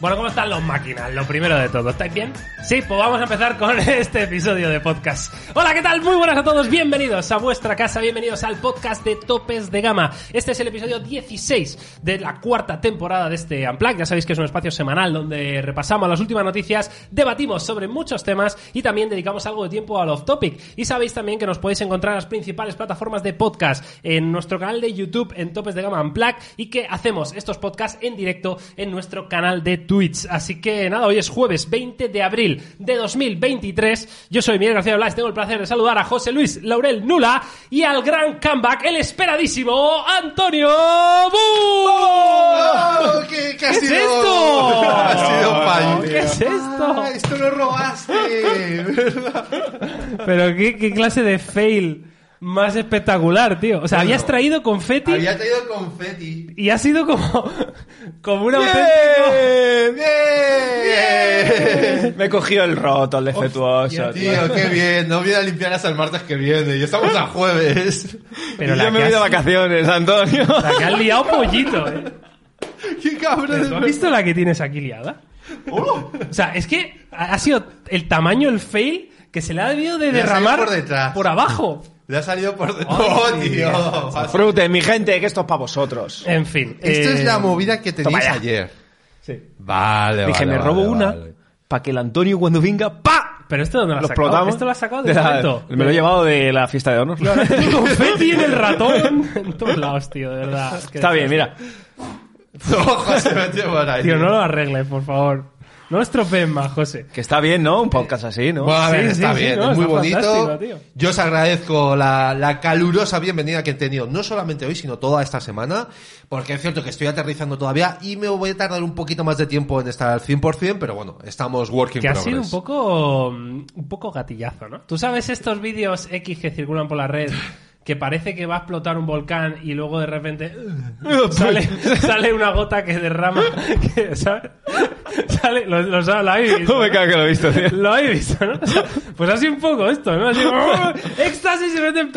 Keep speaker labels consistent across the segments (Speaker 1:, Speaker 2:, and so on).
Speaker 1: Bueno, ¿cómo están los máquinas? Lo primero de todo, ¿estáis bien? Sí, pues vamos a empezar con este episodio de podcast. Hola, ¿qué tal? Muy buenas a todos, bienvenidos a vuestra casa, bienvenidos al podcast de Topes de Gama. Este es el episodio 16 de la cuarta temporada de este Unplugged. Ya sabéis que es un espacio semanal donde repasamos las últimas noticias, debatimos sobre muchos temas y también dedicamos algo de tiempo al off-topic. Y sabéis también que nos podéis encontrar en las principales plataformas de podcast, en nuestro canal de YouTube, en Topes de Gama Unplugged, y que hacemos estos podcasts en directo en nuestro canal de Twitch. Así que nada, hoy es jueves 20 de abril de 2023. Yo soy Miguel García Blas, tengo el placer de saludar a José Luis Laurel Nula y al gran comeback, el esperadísimo Antonio Bu.
Speaker 2: ¡Oh! ¿Qué, qué ha
Speaker 1: ¿Qué es esto?
Speaker 2: Ha sido fallo.
Speaker 1: ¿Qué es esto?
Speaker 2: Ah, esto lo robaste. ¿verdad?
Speaker 1: Pero qué, qué clase de fail más espectacular, tío. O sea,
Speaker 2: Bueno,
Speaker 1: habías traído confeti
Speaker 2: Había traído confeti.
Speaker 1: y ha sido como, como un auténtico...
Speaker 2: ¡Bien! ¡Bien!
Speaker 3: Me he cogido el roto, el defectuoso. tío.
Speaker 2: Tío, qué bien. No voy a limpiar hasta el martes que viene. Y estamos a jueves.
Speaker 1: Pero
Speaker 3: Y
Speaker 1: la
Speaker 3: yo me
Speaker 1: que
Speaker 3: voy de
Speaker 1: has-
Speaker 3: vacaciones, Antonio.
Speaker 1: La que has liado pollito, eh.
Speaker 2: ¡Qué cabrón!
Speaker 1: ¿Tú has visto la que tienes aquí liada? O sea, es que ha sido el tamaño, el fail, que se le ha debido de derramar
Speaker 2: por detrás.
Speaker 1: por abajo.
Speaker 2: Le ha salido por dentro.
Speaker 1: Ay,
Speaker 2: ¡Oh, tío!
Speaker 3: Frute, mi gente, que esto es para vosotros.
Speaker 1: En fin.
Speaker 2: Esto
Speaker 1: eh,
Speaker 2: es la movida que tenéis
Speaker 3: ya.
Speaker 2: ayer.
Speaker 1: sí.
Speaker 2: Vale,
Speaker 3: Dije,
Speaker 2: vale,
Speaker 3: me robo
Speaker 2: vale,
Speaker 3: una
Speaker 2: vale.
Speaker 3: para que el Antonio cuando venga, ¡pa!
Speaker 1: Pero esto dónde lo
Speaker 3: Lo
Speaker 1: has sacado?
Speaker 3: explotamos.
Speaker 1: Esto lo has sacado de
Speaker 3: De la-. Me lo he llevado de la fiesta de honor.
Speaker 1: Confeti en el ratón. En todos lados, tío, de verdad.
Speaker 3: Está bien, mira.
Speaker 2: Vete por ahí.
Speaker 1: Tío, no lo arregles, por favor. No estropeen más, José.
Speaker 3: Que está bien, ¿no? Un podcast así, ¿no?
Speaker 2: Bueno, a ver,
Speaker 1: Sí,
Speaker 2: está
Speaker 1: sí, sí,
Speaker 2: bien,
Speaker 1: no,
Speaker 2: es muy bonito. Yo os agradezco la, la calurosa bienvenida que he tenido, no solamente hoy, sino toda esta semana, porque es cierto que estoy aterrizando todavía y me voy a tardar un poquito más de tiempo en estar al 100%, pero bueno, estamos working
Speaker 1: Que ha
Speaker 2: progress.
Speaker 1: sido un poco, mm, un poco gatillazo, ¿no? ¿Tú sabes estos vídeos X que circulan por la red que parece que va a explotar un volcán y luego de repente sale, sale una gota que derrama, que, ¿sabes? Sale, lo, lo, lo habéis visto,
Speaker 3: No me cago que lo he visto, tío.
Speaker 1: Lo habéis visto, ¿no? O sea, Pues así un poco esto, ¿no? Así, ¡oh! éxtasis y meten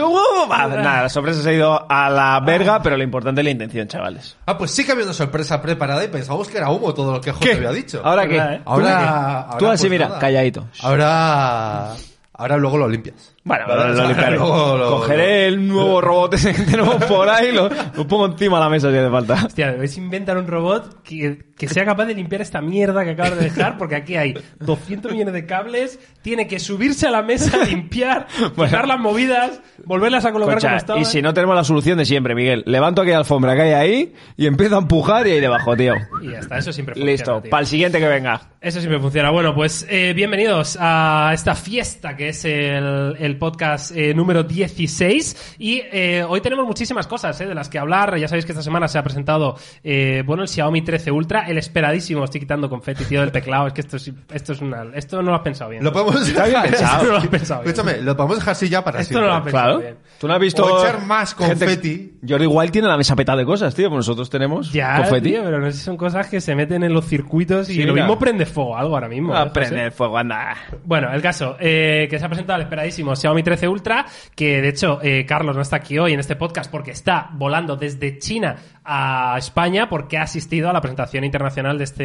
Speaker 3: Ah, Nada, la sorpresa se ha ido a la verga, pero lo importante es la intención, chavales.
Speaker 2: Ah, pues sí que había una sorpresa preparada y pensamos que era humo todo lo que José había dicho.
Speaker 3: ¿Ahora qué?
Speaker 1: ¿Verdad, eh?
Speaker 2: Ahora, ahora,
Speaker 3: Tú así,
Speaker 2: pues
Speaker 3: mira,
Speaker 2: nada.
Speaker 3: calladito.
Speaker 2: Ahora, ahora luego lo limpias.
Speaker 3: Bueno, lo, lo limpiaré.
Speaker 2: luego
Speaker 3: Cogeré el nuevo robot ese que tenemos por ahí y lo, lo pongo encima de la mesa si hace falta.
Speaker 1: Hostia, debéis inventar un robot que, que sea capaz de limpiar esta mierda que acabas de dejar, porque aquí hay 200 millones de cables, tiene que subirse a la mesa, limpiar, quitar las movidas, volverlas a colocar como
Speaker 3: Escucha,
Speaker 1: estaban.
Speaker 3: y si no tenemos la solución de siempre, Miguel, levanto aquella alfombra que hay ahí y empiezo a empujar y ahí debajo, tío.
Speaker 1: Y ya está, eso siempre funciona.
Speaker 3: Listo, para el siguiente que venga.
Speaker 1: Eso siempre funciona. Bueno, pues eh, bienvenidos a esta fiesta que es el, el podcast eh, número 16. Y eh, hoy tenemos muchísimas cosas eh, de las que hablar. Ya sabéis que esta semana se ha presentado eh, bueno, el Xiaomi 13 Ultra, el esperadísimo. Estoy quitando confeti, tío, del teclado. Es que esto es, esto es una. Esto no lo has pensado bien.
Speaker 2: Lo podemos
Speaker 3: Está bien pensado.
Speaker 1: Esto no lo has pensado bien.
Speaker 2: Escúchame, lo podemos dejar así ya para
Speaker 1: Esto no lo has
Speaker 2: siempre.
Speaker 1: pensado
Speaker 3: Claro.
Speaker 1: bien.
Speaker 3: ¿Tú no has visto...
Speaker 2: O echar más
Speaker 3: gente-
Speaker 2: confeti.
Speaker 3: Jordi igual tiene la mesa petada de cosas, tío. Pues nosotros tenemos
Speaker 1: Ya,
Speaker 3: confeti.
Speaker 1: tío, pero no sé si son cosas que se meten en los circuitos y
Speaker 3: Sí,
Speaker 1: lo
Speaker 3: mira.
Speaker 1: mismo prende fuego algo ahora mismo. ¿eh,
Speaker 3: A
Speaker 1: José?
Speaker 3: prender fuego, anda.
Speaker 1: Bueno, el caso, eh, que se ha presentado el esperadísimo Xiaomi 13 Ultra, que de hecho eh, Carlos no está aquí hoy en este podcast porque está volando desde China a España porque ha asistido a la presentación internacional de este,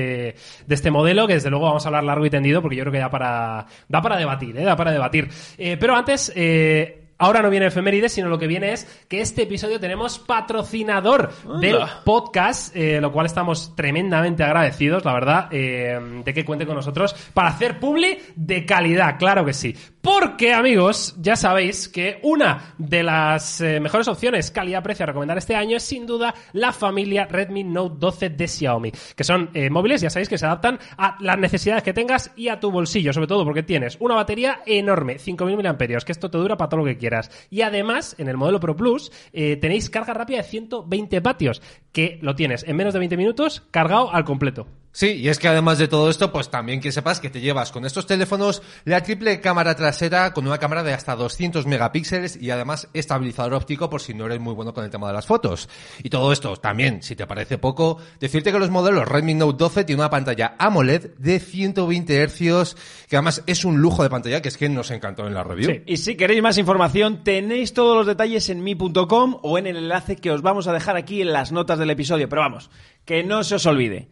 Speaker 1: de este modelo, que desde luego vamos a hablar largo y tendido porque yo creo que da para, da para debatir, ¿eh? da para debatir. Eh, pero antes... Eh, Ahora no viene efemérides, sino lo que viene es que este episodio tenemos patrocinador del podcast, eh, lo cual estamos tremendamente agradecidos, la verdad, eh, de que cuente con nosotros para hacer publi de calidad, claro que sí. Porque, amigos, ya sabéis que una de las eh, mejores opciones calidad-precio a recomendar este año es sin duda la familia Redmi Note 12 de Xiaomi, que son eh, móviles, ya sabéis, que se adaptan a las necesidades que tengas y a tu bolsillo, sobre todo porque tienes una batería enorme, 5.000 mAh, que esto te dura para todo lo que quieras. Y además, en el modelo Pro Plus, eh, tenéis carga rápida de 120 vatios, que lo tienes en menos de 20 minutos cargado al completo.
Speaker 2: Sí, y es que además de todo esto, pues también que sepas que te llevas con estos teléfonos la triple cámara trasera con una cámara de hasta 200 megapíxeles y además estabilizador óptico por si no eres muy bueno con el tema de las fotos. Y todo esto también, si te parece poco, decirte que los modelos Redmi Note 12 tiene una pantalla AMOLED de 120 Hz, que además es un lujo de pantalla que es que nos encantó en la review.
Speaker 1: Sí.
Speaker 3: Y si queréis más información, tenéis todos los detalles en mi.com o en el enlace que os vamos a dejar aquí en las notas del episodio. Pero vamos, que no se os olvide.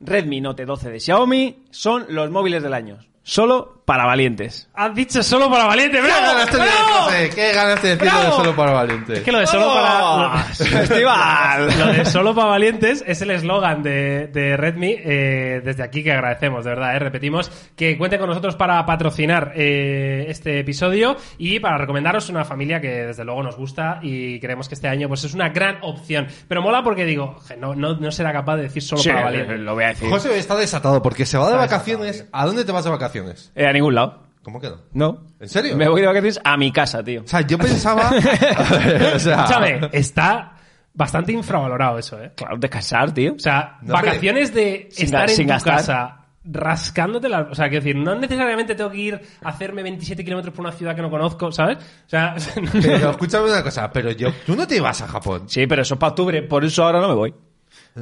Speaker 3: Redmi Note 12 de Xiaomi son los móviles del año. Solo para valientes.
Speaker 1: Has dicho solo para valiente,
Speaker 2: ¿Qué
Speaker 1: bravo.
Speaker 2: ganas de
Speaker 1: ¡Bravo!
Speaker 2: ¿Qué de de solo para valiente?
Speaker 1: Es que lo de solo para...
Speaker 3: Festival.
Speaker 1: Lo de solo para valientes es el eslogan de, de Redmi. eh, desde aquí que agradecemos, de verdad. eh. Repetimos que cuenten con nosotros para patrocinar eh, este episodio y para recomendaros una familia que desde luego nos gusta y creemos que este año pues es una gran opción. Pero mola porque digo, "Je, no, no, no será capaz de decir solo
Speaker 3: Sí,
Speaker 1: para valientes.
Speaker 3: lo voy a decir.
Speaker 2: José está desatado porque se va de
Speaker 1: Está
Speaker 2: vacaciones. ¿A dónde te vas de vacaciones?
Speaker 3: Eh, ningún lado.
Speaker 2: ¿Cómo que no?
Speaker 3: No.
Speaker 2: ¿En serio?
Speaker 3: Me voy de vacaciones a mi casa, tío.
Speaker 2: O sea, yo pensaba... o sea,
Speaker 1: Escúchame, está bastante infravalorado eso, ¿eh?
Speaker 3: Claro, descansar, tío.
Speaker 1: O sea,
Speaker 2: No, hombre.
Speaker 1: vacaciones de
Speaker 3: Sin
Speaker 1: estar en
Speaker 3: sin
Speaker 1: tu
Speaker 3: gastar.
Speaker 1: casa rascándote la... O sea, quiero decir, no necesariamente tengo que ir a hacerme 27 kilómetros por una ciudad que no conozco, ¿sabes? O sea,
Speaker 2: Pero escúchame una cosa, pero yo... Tú no te ibas a Japón.
Speaker 3: Sí, pero eso es para octubre, por eso ahora no me voy.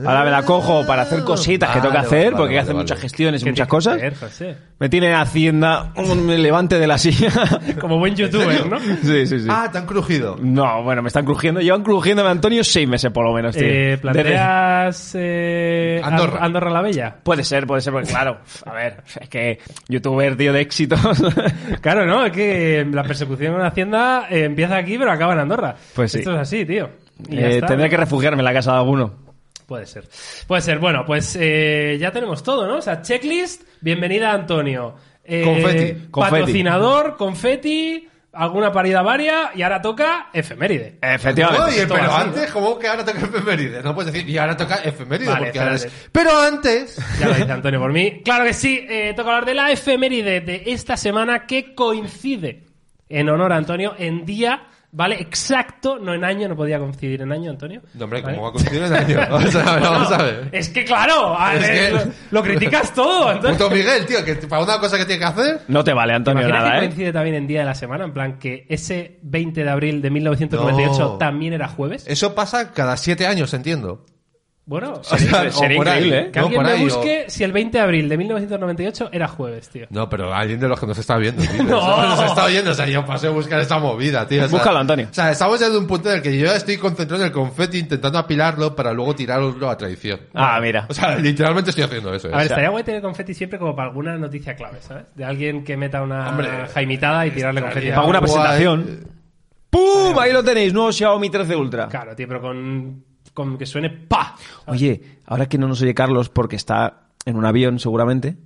Speaker 3: Ahora me la cojo para hacer cositas que tengo que hacer,
Speaker 2: vale,
Speaker 3: porque hay que hacer
Speaker 2: vale.
Speaker 3: muchas gestiones y
Speaker 1: ¿qué
Speaker 3: muchas cosas.
Speaker 1: hacer, José?
Speaker 3: Me tiene Hacienda, un- me levante de la silla.
Speaker 1: Como buen youtuber, ¿no?
Speaker 3: sí, sí, sí.
Speaker 2: Ah, te han crujido.
Speaker 3: No, bueno, me están crujiendo. Llevan crujiéndome Antonio seis meses por lo menos, tío.
Speaker 1: Eh, ¿Planteas eh,
Speaker 2: Andorra.
Speaker 1: Andorra la Bella?
Speaker 3: Puede ser, puede ser, porque claro, a ver, es que youtuber, tío, de éxitos.
Speaker 1: Claro, ¿no? Es que la persecución en Hacienda eh, empieza aquí, pero acaba en Andorra.
Speaker 3: Pues sí.
Speaker 1: Esto es así, tío.
Speaker 3: Eh,
Speaker 1: está.
Speaker 3: tendré que refugiarme en la casa de alguno.
Speaker 1: Puede ser. Puede ser. Bueno, pues eh, ya tenemos todo, ¿no? O sea, checklist, bienvenida Antonio. Eh,
Speaker 2: Confeti.
Speaker 3: Confeti.
Speaker 1: Patrocinador, confeti, alguna parida varia y ahora toca efeméride.
Speaker 3: Efectivamente.
Speaker 2: Oye, pero
Speaker 1: así,
Speaker 2: antes, ¿cómo que ahora toca efemérides? No puedes decir, y ahora toca efemérides,
Speaker 1: Vale,
Speaker 2: porque ahora es... Pero antes...
Speaker 1: Ya lo dice Antonio por mí. Claro que sí, eh, toca hablar de la efeméride de esta semana que coincide en honor a Antonio en día, ¿vale? Exacto, no en año, no podía coincidir en año, Antonio.
Speaker 2: No, hombre,
Speaker 1: ¿Vale?
Speaker 2: ¿cómo va a coincidir en año? Vamos a ver, vamos a ver.
Speaker 1: Es que claro, a
Speaker 2: Es
Speaker 1: ver,
Speaker 2: que-
Speaker 1: Lo, criticas todo, Antonio.
Speaker 2: Puto Miguel, tío, que para una cosa que tiene que hacer...
Speaker 3: No te vale,
Speaker 1: ¿Te
Speaker 3: Antonio,
Speaker 1: imaginas que
Speaker 3: nada, ¿eh?
Speaker 1: coincide también en día de la semana? En plan, que ese 20 de abril de 1998
Speaker 2: No.
Speaker 1: también era jueves.
Speaker 2: Eso pasa cada siete años, entiendo.
Speaker 1: Bueno,
Speaker 2: O sea,
Speaker 3: Sería-
Speaker 2: por ahí,
Speaker 3: increíble, ¿eh?
Speaker 1: que
Speaker 2: No,
Speaker 1: alguien me
Speaker 2: ahí, o-
Speaker 1: busque si el 20 de abril de 1998 era jueves, tío.
Speaker 2: No, pero alguien de los que nos está viendo, tío.
Speaker 1: No.
Speaker 2: Nos está oyendo, o sea, yo pasé a buscar esta movida, tío. O sea,
Speaker 3: Búscalo, Antonio.
Speaker 2: O sea, estamos ya en un punto en el que yo estoy concentrado en el confeti intentando apilarlo para luego tirarlo a traición.
Speaker 3: Ah, mira.
Speaker 2: O sea, literalmente estoy haciendo eso.
Speaker 1: A
Speaker 2: ¿eh?
Speaker 1: ver,
Speaker 2: O sea,
Speaker 1: estaría guay tener confeti siempre como para alguna noticia clave, ¿sabes? De alguien que meta una
Speaker 2: Hombre,
Speaker 1: jaimitada y tirarle confeti.
Speaker 3: Para alguna presentación. ¡Pum! Ahí lo tenéis, nuevo Xiaomi 13 Ultra.
Speaker 1: Claro, tío, pero con, con que suene pa.
Speaker 3: Oye, ahora que no nos oye Carlos porque está en un avión seguramente,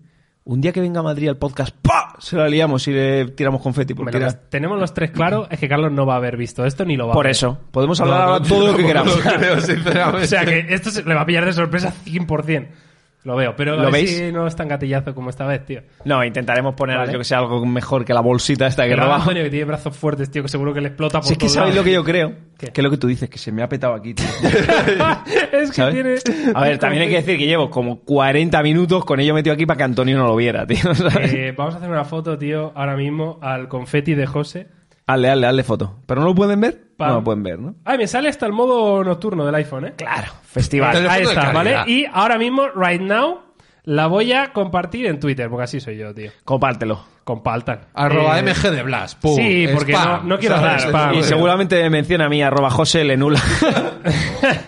Speaker 3: un día que venga a Madrid al podcast, ¡pa! Se la liamos y le tiramos confeti por
Speaker 1: que tenemos los tres claros es que Carlos no va a haber visto esto ni lo va a
Speaker 3: Por eso, podemos hablar
Speaker 2: no,
Speaker 3: todo lo que queramos.
Speaker 2: creo.
Speaker 1: O sea que esto se- le va a pillar de sorpresa 100%. Lo veo, pero
Speaker 3: ¿Lo
Speaker 1: a ver
Speaker 3: veis?
Speaker 1: si no es tan gatillazo como esta vez, tío.
Speaker 3: No, intentaremos poner,
Speaker 1: Vale.
Speaker 3: yo que sé, algo mejor que la bolsita esta que robamos.
Speaker 1: Antonio, que tiene brazos fuertes, tío, que seguro que le explota por
Speaker 3: Si es que
Speaker 1: todos
Speaker 3: sabéis lo
Speaker 1: lados.
Speaker 3: que yo creo,
Speaker 1: ¿Qué?
Speaker 3: que es lo que tú dices, que se me ha petado aquí, tío.
Speaker 1: es que
Speaker 3: ¿Sabes?
Speaker 1: tiene...
Speaker 3: A ver, también hay que decir que llevo como 40 minutos con ello metido aquí para que Antonio no lo viera, tío. ¿sabes?
Speaker 1: Eh, vamos a hacer una foto, tío, ahora mismo al confeti de José.
Speaker 3: Hazle, hazle, hazle foto. ¿Pero no lo pueden ver?
Speaker 1: Pam.
Speaker 3: No lo pueden ver, ¿no?
Speaker 1: Ay, me sale hasta el modo nocturno del iPhone, ¿eh?
Speaker 3: Claro, festival.
Speaker 1: Ahí está, ¿vale? Y ahora mismo, right now, la voy a compartir en Twitter, porque así soy yo, tío.
Speaker 3: Compártelo.
Speaker 1: Compartan.
Speaker 2: Arroba
Speaker 1: Eh,
Speaker 2: MG de Blas. Pum,
Speaker 1: sí, porque
Speaker 2: spam,
Speaker 1: no- no quiero dar spam.
Speaker 3: Y seguramente me menciona a mí, arroba José Lenula.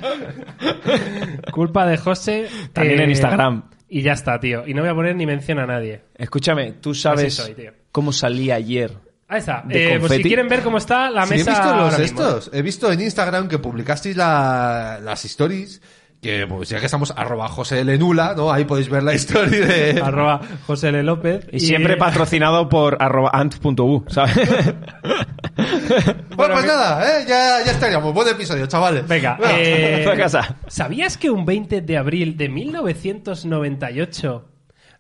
Speaker 1: Culpa de José.
Speaker 3: También en Instagram.
Speaker 1: Y ya está, tío. Y no voy a poner ni mención a nadie.
Speaker 3: Escúchame, tú sabes
Speaker 1: soy,
Speaker 3: cómo salí ayer.
Speaker 1: Ahí está.
Speaker 3: ¿De
Speaker 1: Eh, pues si quieren ver cómo está la
Speaker 2: Sí, he
Speaker 1: mesa.
Speaker 2: visto los
Speaker 1: ahora mismo, ¿eh?
Speaker 2: estos. He visto en Instagram que publicasteis la- las stories que pues ya que estamos arroba José Lenula, ¿no? Ahí podéis ver la historia de...
Speaker 1: Arroba José L. López.
Speaker 3: Y siempre patrocinado por arroba ant.u, ¿sabes?
Speaker 2: Bueno, pues nada, ¿eh? ya, ya estaríamos. Buen episodio, chavales.
Speaker 1: Venga, eh,
Speaker 3: a casa.
Speaker 1: ¿sabías que un 20 de abril de 1998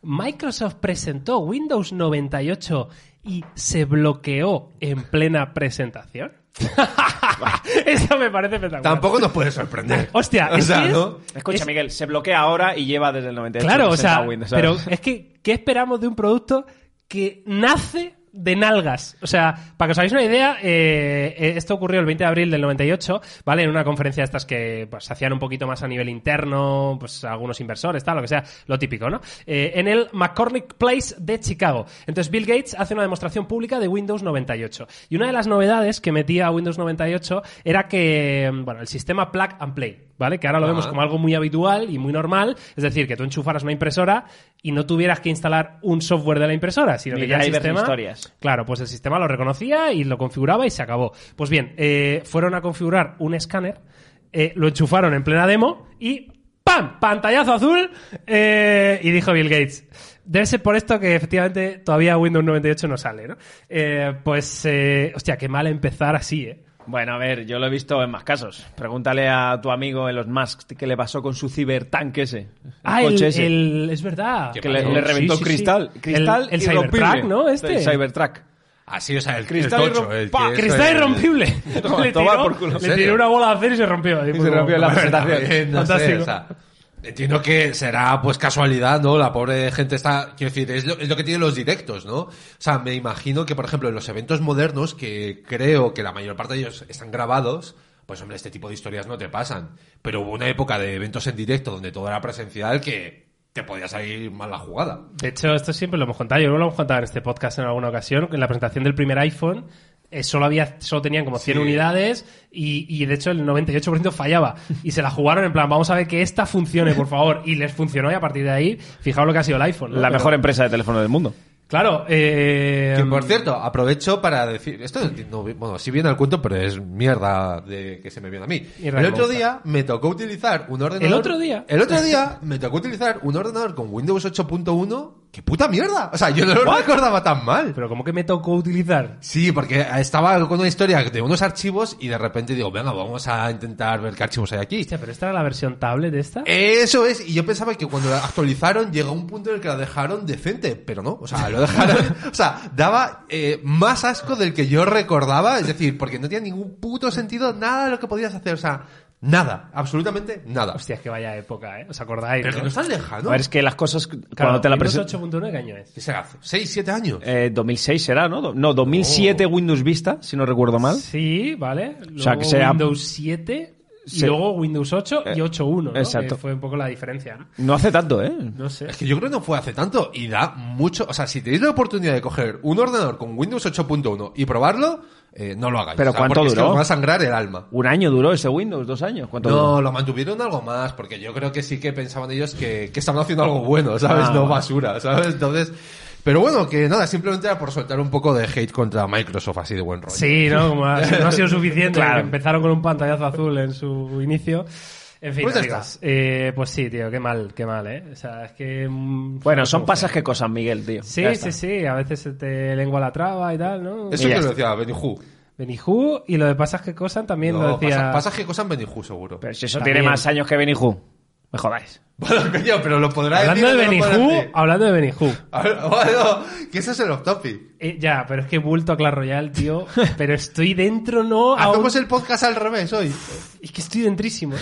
Speaker 1: Microsoft presentó Windows 98 y se bloqueó en plena presentación? Eso me parece espectacular.
Speaker 2: Tampoco nos puede sorprender.
Speaker 1: Hostia,
Speaker 2: o
Speaker 1: es
Speaker 2: sea,
Speaker 1: que es-
Speaker 2: ¿no?
Speaker 3: Escucha,
Speaker 1: Es-
Speaker 3: Miguel, se bloquea ahora y lleva desde el 98.
Speaker 1: Claro, o sea, pero es que, ¿qué esperamos de un producto que nace de nalgas? O sea, para que os hagáis una idea, eh, eh, esto ocurrió el 20 de abril del 98, ¿vale? En una conferencia de estas que pues, hacían un poquito más a nivel interno, pues algunos inversores, tal, lo que sea, lo típico, ¿no? Eh, en el McCormick Place de Chicago. Entonces, Bill Gates hace una demostración pública de Windows 98. Y una de las novedades que metía Windows 98 era que, bueno, el sistema plug and play, ¿vale? Que ahora lo
Speaker 2: Ajá.
Speaker 1: vemos como algo muy habitual y muy normal, es decir, que tú enchufaras una impresora y no tuvieras que instalar un software de la impresora, sino
Speaker 3: Ni
Speaker 1: que ya el sistema...
Speaker 3: historias.
Speaker 1: Claro, pues el sistema lo reconocía y lo configuraba y se acabó. Pues bien, eh, fueron a configurar un escáner, eh, lo enchufaron en plena demo y ¡pam! Pantallazo azul eh, y dijo Bill Gates. Debe ser por esto que efectivamente todavía Windows 98 no sale, ¿no? Eh, pues, eh, hostia, qué mal empezar así, ¿eh?
Speaker 3: Bueno, a ver, yo lo he visto en más casos. Pregúntale a tu amigo Elon Musk qué le pasó con su Cybertank ese. El
Speaker 1: Ah, el,
Speaker 3: coche ese.
Speaker 1: el- es verdad.
Speaker 2: ¿Qué
Speaker 3: que le, reventó
Speaker 1: Sí, sí, sí.
Speaker 3: cristal. Cristal
Speaker 1: El-. Cybertruck, ¿no? Este.
Speaker 3: El Cybertruck.
Speaker 2: Así, o sea, el
Speaker 3: Cristal
Speaker 2: el tocho,
Speaker 3: irrom-
Speaker 2: el
Speaker 3: ¡Pa!
Speaker 2: que
Speaker 1: Cristal irrompible. Le tiró,
Speaker 3: por culo.
Speaker 1: le
Speaker 2: ¿En serio?
Speaker 1: tiró una bola de acero y se rompió.
Speaker 3: Y se rompió la presentación.
Speaker 2: no sé,
Speaker 1: Fantástico.
Speaker 2: o sea, entiendo que será pues casualidad, ¿no? La pobre gente está, quiero decir, es lo, es lo que tienen los directos, ¿no? O sea, me imagino que, por ejemplo, en los eventos modernos, que creo que la mayor parte de ellos están grabados, pues hombre, este tipo de historias no te pasan. Pero hubo una época de eventos en directo donde todo era presencial que te podía salir mal la jugada.
Speaker 1: De hecho, esto siempre lo hemos contado. Yo lo hemos contado en este podcast en alguna ocasión. En la presentación del primer iPhone, solo había solo tenían como 100
Speaker 2: Sí.
Speaker 1: unidades y, y, de hecho el 98% fallaba. Y se la jugaron en plan, vamos a ver que esta funcione, por favor. Y les funcionó y a partir de ahí, fijaos lo que ha sido el iPhone. ¿no?
Speaker 3: La
Speaker 1: Pero-
Speaker 3: mejor empresa de teléfono del mundo.
Speaker 1: Claro. Eh,
Speaker 2: Que por cierto, aprovecho para decir, esto no, bueno, sí viene al cuento, pero es mierda de que se me viene a mí. El otro día me tocó utilizar un ordenador.
Speaker 1: ¿El otro día?
Speaker 2: El otro día me tocó utilizar un ordenador con Windows 8.1. ¡Qué puta mierda! O sea, yo no lo recordaba tan mal.
Speaker 1: Pero como que me tocó utilizar.
Speaker 2: Sí, porque estaba con una historia de unos archivos y de repente digo, venga, vamos a intentar ver qué archivos hay aquí.
Speaker 1: Hostia, pero esta era la versión tablet de esta.
Speaker 2: Eso es, y yo pensaba que cuando la actualizaron llegó un punto en el que la dejaron decente, pero no, o sea, lo dejaron, o sea, daba eh, más asco del que yo recordaba, es decir, porque no tenía ningún puto sentido nada de lo que podías hacer, o sea, nada, absolutamente nada.
Speaker 1: Hostia, es que vaya época, ¿eh? ¿Os acordáis?
Speaker 2: pero que
Speaker 1: no?
Speaker 2: no es tan lejano.
Speaker 3: A ver, es que las cosas,
Speaker 1: Claro,
Speaker 3: cuando te la
Speaker 1: Windows
Speaker 3: presentan...
Speaker 1: 8.1 ¿qué año es?
Speaker 2: ¿Qué será? ¿6, 7 años?
Speaker 3: Eh, 2006 será, ¿no? No, 2007 Windows Vista, si no recuerdo mal.
Speaker 1: Sí, vale. Luego
Speaker 3: sea, que sea-
Speaker 1: Windows 7 y
Speaker 3: Sí.
Speaker 1: luego Windows 8 y
Speaker 3: Eh,
Speaker 1: 8.1, ¿no?
Speaker 3: exacto.
Speaker 1: Que fue un poco la diferencia, ¿no?
Speaker 3: No hace tanto, ¿eh?
Speaker 1: No sé.
Speaker 2: Es que yo creo que no fue hace tanto y da mucho, o sea, si tenéis la oportunidad de coger un ordenador con Windows 8.1 y probarlo, eh, no lo hagáis.
Speaker 3: ¿Pero
Speaker 2: O sea,
Speaker 3: cuánto
Speaker 2: porque es que
Speaker 3: duró?
Speaker 2: os va a sangrar el alma.
Speaker 3: Un año duró ese Windows, dos años. ¿Cuánto
Speaker 2: No,
Speaker 3: duró?
Speaker 2: lo mantuvieron algo más, porque yo creo que sí que pensaban ellos que, que estaban haciendo algo bueno, ¿sabes?
Speaker 3: Ah,
Speaker 2: no basura, ¿sabes? Entonces, pero bueno, que nada, simplemente era por soltar un poco de hate contra Microsoft, así de buen rollo.
Speaker 1: Sí, ¿no? Como ha- no ha sido suficiente.
Speaker 3: Claro.
Speaker 1: Empezaron con un pantallazo azul en su inicio. En fin,
Speaker 2: Pues
Speaker 1: amigos, eh, pues sí, tío, qué mal, qué mal, ¿eh? O sea, es que... mm,
Speaker 3: Bueno, son pasas que cosas, Miguel, tío.
Speaker 1: Sí, sí, sí, a veces se te lengua la traba y tal, ¿no?
Speaker 2: Eso que lo decía Benny Hu.
Speaker 1: Benijú y lo de pasas que cosan también lo decía...
Speaker 2: pasa- pasas que cosas Benny Hu, seguro.
Speaker 3: Pero si eso
Speaker 1: También.
Speaker 3: tiene más años que Benihu. Me jodáis.
Speaker 2: Bueno, coño, pero lo podrá
Speaker 1: Hablando de
Speaker 2: decir. no lo
Speaker 1: Benijú,
Speaker 2: decir?
Speaker 1: hablando de
Speaker 2: ver, bueno, que ese es el off topic.
Speaker 1: Eh, ya, pero es que he vuelto a Clash Royale, tío. Pero estoy dentro, ¿no? Un-
Speaker 2: Hacemos el podcast al revés hoy.
Speaker 1: Es que estoy dentrísimo.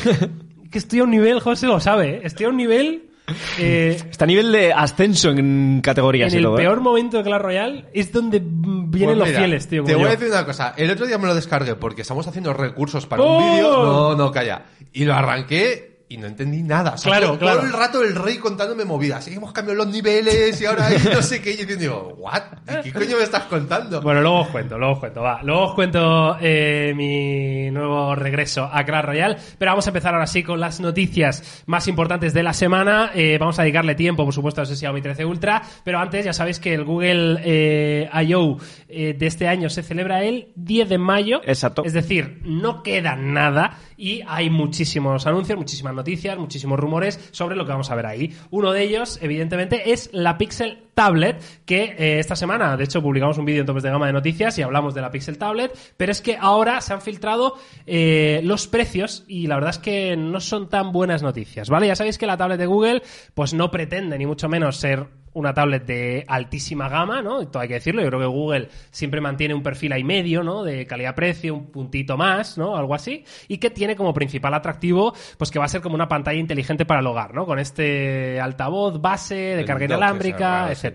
Speaker 1: Que estoy a un nivel, José lo sabe, ¿eh? Estoy a un nivel... eh,
Speaker 3: Está a nivel de ascenso en categorías
Speaker 1: en
Speaker 3: y
Speaker 1: el
Speaker 3: ¿eh?
Speaker 1: peor momento de Clash Royale es donde vienen
Speaker 2: Pues
Speaker 1: los
Speaker 2: mira,
Speaker 1: fieles, tío.
Speaker 2: Te voy a decir una cosa. El otro día me lo descargué porque estamos haciendo recursos para
Speaker 1: ¡Oh!
Speaker 2: un vídeo. No, no, calla. Y lo arranqué y no entendí nada. O sea,
Speaker 1: Claro,
Speaker 2: todo,
Speaker 1: claro.
Speaker 2: todo el rato el rey contándome movidas. Y hemos cambiado los niveles y ahora hay no sé qué. Y yo digo, ¿what? ¿Qué coño me estás contando?
Speaker 1: Bueno, luego os cuento, luego os cuento, va. Luego os cuento eh, mi nuevo regreso a Clash Royale. Pero vamos a empezar ahora sí con las noticias más importantes de la semana. Eh, vamos a dedicarle tiempo, por supuesto, a ese Xiaomi 13 Ultra. Pero antes, ya sabéis que el Google eh, I.O. eh, de este año se celebra el 10 de mayo.
Speaker 3: Exacto.
Speaker 1: Es decir, no queda nada y hay muchísimos anuncios, muchísimas noticias, muchísimos rumores sobre lo que vamos a ver ahí. Uno de ellos, evidentemente, es la Pixel Tablet, que eh, esta semana, de hecho, publicamos un vídeo en topes de gama de noticias y hablamos de la Pixel Tablet, pero es que ahora se han filtrado eh, los precios y la verdad es que no son tan buenas noticias, ¿vale? Ya sabéis que la tablet de Google, pues no pretende ni mucho menos ser una tablet de altísima gama, ¿no? Todo hay que decirlo. Yo creo que Google siempre mantiene un perfil ahí medio, ¿no? De calidad-precio, un puntito más, ¿no? Algo así. Y que tiene como principal atractivo, pues que va a ser como una pantalla inteligente para el hogar, ¿no? Con este altavoz base de
Speaker 2: El
Speaker 1: carga inalámbrica,
Speaker 2: sí.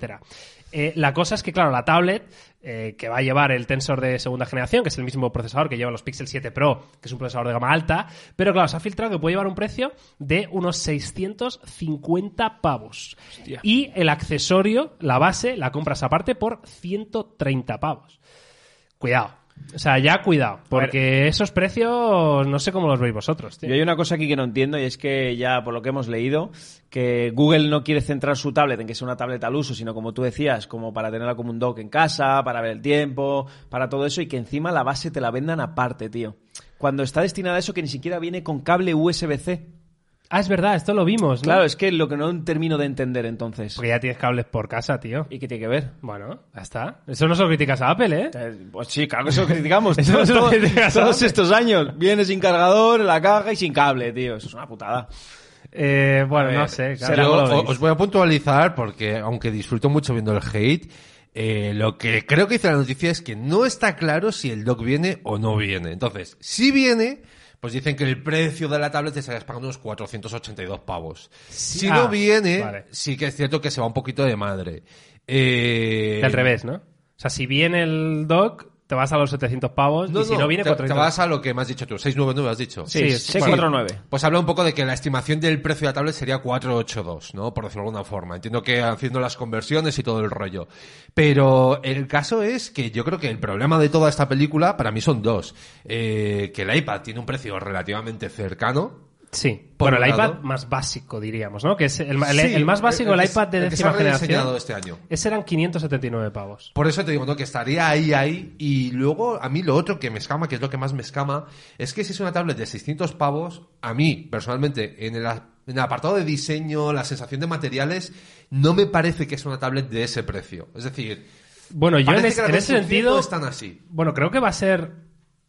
Speaker 1: Eh, la cosa es que, claro, la tablet, eh, que va a llevar el Tensor de segunda generación, que es el mismo procesador que lleva los Pixel 7 Pro, que es un procesador de gama alta, pero claro, se ha filtrado que puede llevar un precio de unos 650 pavos. Y el accesorio, la base, la compras aparte por 130 pavos. Cuidado. O sea, ya cuidado, porque esos precios no sé cómo los veis vosotros, tío.
Speaker 3: Yo hay una cosa aquí que no entiendo y es que ya por lo que hemos leído, que Google no quiere centrar su tablet en que sea una tablet al uso, sino como tú decías, como para tenerla como un dock en casa, para ver el tiempo, para todo eso y que encima la base te la vendan aparte, tío. Cuando está destinada a eso que ni siquiera viene con cable USB-C.
Speaker 1: Ah, es verdad, esto lo vimos, ¿no?
Speaker 3: Claro, es que lo que no termino de entender entonces.
Speaker 1: Porque ya tienes cables por casa, tío.
Speaker 3: ¿Y qué tiene que ver?
Speaker 1: Bueno, ya está. Eso no se lo criticas a Apple, ¿eh?
Speaker 3: Eh, Pues sí, claro que eso lo criticamos.
Speaker 1: Eso
Speaker 3: todos,
Speaker 1: se lo
Speaker 3: todos-
Speaker 1: criticas a
Speaker 3: todos
Speaker 1: Apple.
Speaker 3: estos años. Viene sin cargador, en la caja y sin cable, tío. Eso es una putada.
Speaker 1: Eh, bueno,
Speaker 3: ver,
Speaker 1: no sé. claro.
Speaker 2: Yo os voy a puntualizar porque, aunque disfruto mucho viendo el hate, eh, lo que creo que dice la noticia es que no está claro si el dock viene o no viene. Entonces, si viene, pues dicen que el precio de la tablet te estarías pagando unos 482 pavos. Si
Speaker 1: Ah,
Speaker 2: no viene,
Speaker 1: vale.
Speaker 2: sí que es cierto que se va un poquito de madre. Eh,
Speaker 1: Al revés, ¿no? O sea, si viene el dock, te vas a los 700 pavos
Speaker 2: No,
Speaker 1: y si no, viene
Speaker 2: te,
Speaker 1: 400.
Speaker 2: te vas a lo que me has dicho tú, 699 has dicho.
Speaker 1: Sí,
Speaker 3: Sí,
Speaker 1: sí,
Speaker 3: 649.
Speaker 2: Pues habla un poco de que la estimación del precio de la tablet sería 482, ¿no? Por decirlo de alguna forma. Entiendo que haciendo las conversiones y todo el rollo. Pero el caso es que yo creo que el problema de toda esta película para mí son dos. Eh, que el iPad tiene un precio relativamente cercano.
Speaker 1: Sí.
Speaker 2: Por
Speaker 1: bueno, el
Speaker 2: lado.
Speaker 1: iPad más básico, diríamos, ¿no? Que es el, el-
Speaker 2: Sí,
Speaker 1: el más básico, el, iPad de
Speaker 2: el que
Speaker 1: décima
Speaker 2: se
Speaker 1: generación.
Speaker 2: este año.
Speaker 1: Ese eran 579 pavos.
Speaker 2: Por eso te digo, ¿no? Que estaría ahí, ahí. Y luego, a mí lo otro que me escama, que es lo que más me escama, es que si es una tablet de 600 pavos, a mí, personalmente, en el, a- en el apartado de diseño, la sensación de materiales, no me parece que es una tablet de ese precio. Es decir,
Speaker 1: Bueno, yo en, es- en ese sentido.
Speaker 2: no es tan así.
Speaker 1: Bueno, creo que va a ser.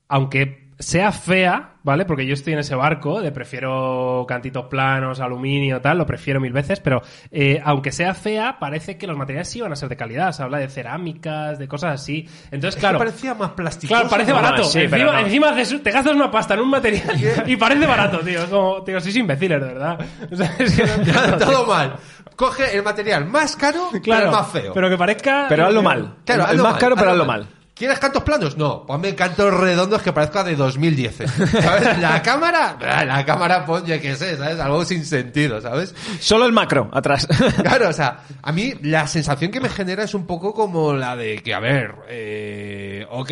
Speaker 1: Aunque sea fea, ¿vale? Porque yo estoy en ese barco de prefiero cantitos planos, aluminio, tal, lo prefiero mil veces, pero eh, aunque sea fea, parece que los materiales sí van a ser de calidad. Se habla de cerámicas, de cosas así. Entonces,
Speaker 2: Es
Speaker 1: claro.
Speaker 2: que parecía más plástico.
Speaker 1: Claro, parece barato.
Speaker 3: sí,
Speaker 1: encima
Speaker 3: no.
Speaker 1: encima te gastas una pasta en un material y parece barato, tío. Es como, tío, sois imbéciles, de verdad. O sea, es que no-
Speaker 2: Todo mal. Coge el material más caro,
Speaker 1: claro,
Speaker 2: pero más feo.
Speaker 1: Pero que parezca.
Speaker 3: Pero hazlo mal.
Speaker 2: Claro,
Speaker 3: el
Speaker 2: hazlo
Speaker 3: más
Speaker 2: mal,
Speaker 3: caro, pero
Speaker 2: hazlo
Speaker 3: hazlo mal.
Speaker 2: ¿Quieres cantos planos? No, ponme cantos redondos que parezca de 2010. ¿Sabes? La cámara, la cámara pon, yo qué sé, ¿sabes? Algo sin sentido, ¿sabes?
Speaker 3: Solo el macro, atrás.
Speaker 2: Claro, o sea, a mí la sensación que me genera es un poco como la de que, a ver, eh, ok,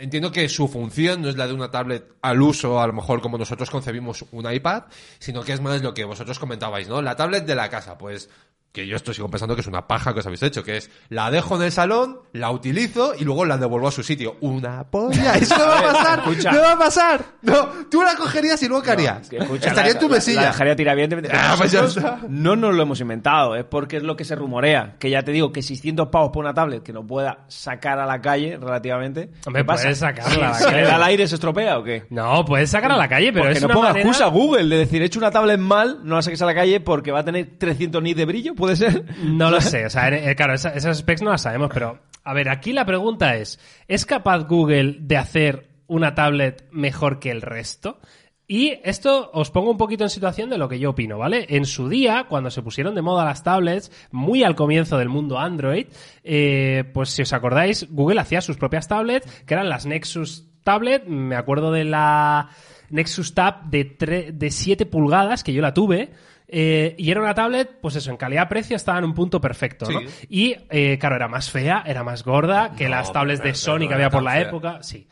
Speaker 2: entiendo que su función no es la de una tablet al uso, a lo mejor como nosotros concebimos un iPad, sino que es más lo que vosotros comentabais, ¿no? La tablet de la casa, pues que yo esto sigo pensando que es una paja que os habéis hecho, que es la dejo en el salón, la utilizo y luego la devuelvo a su sitio. Una polla, eso no va a pasar,
Speaker 3: escucha.
Speaker 2: no va a pasar. No, tú la cogerías y luego qué harías.
Speaker 3: Escucha,
Speaker 2: Estaría
Speaker 3: la-
Speaker 2: en tu
Speaker 3: la-
Speaker 2: mesilla.
Speaker 3: La dejaría tirar evidentemente.
Speaker 2: Ah, pues ya
Speaker 3: nosotros
Speaker 2: está.
Speaker 3: no nos lo hemos inventado, es porque es lo que se rumorea. Que ya te digo que 600 pavos por una tablet que no pueda sacar a la calle relativamente.
Speaker 1: Hombre, puedes sacarla a la
Speaker 3: ¿Se le
Speaker 1: calle.
Speaker 3: da al aire se estropea o qué?
Speaker 1: No, puedes sacar a la calle, pero
Speaker 3: porque
Speaker 1: es
Speaker 3: no
Speaker 1: una
Speaker 3: ponga
Speaker 1: manera...
Speaker 3: excusa Google de decir, he hecho una tablet mal, no la saques a la calle porque va a tener 300 nits de brillo, ¿puede ser?
Speaker 1: No lo sé, o sea, eh, claro, esa- esas specs no las sabemos, pero a ver, aquí la pregunta es, ¿es capaz Google de hacer una tablet mejor que el resto? Y esto os pongo un poquito en situación de lo que yo opino, ¿vale? En su día, cuando se pusieron de moda las tablets, muy al comienzo del mundo Android, eh, pues si os acordáis, Google hacía sus propias tablets, que eran las Nexus Tablet, me acuerdo de la Nexus Tab de, de 7 pulgadas, que yo la tuve, eh, y era una tablet, pues eso, en calidad-precio estaba en un punto perfecto, ¿no?
Speaker 2: Sí.
Speaker 1: Y, eh, claro, era más fea, era más gorda que
Speaker 2: No,
Speaker 1: las tablets de Sony que
Speaker 2: no
Speaker 1: había por la
Speaker 2: fea.
Speaker 1: época, sí.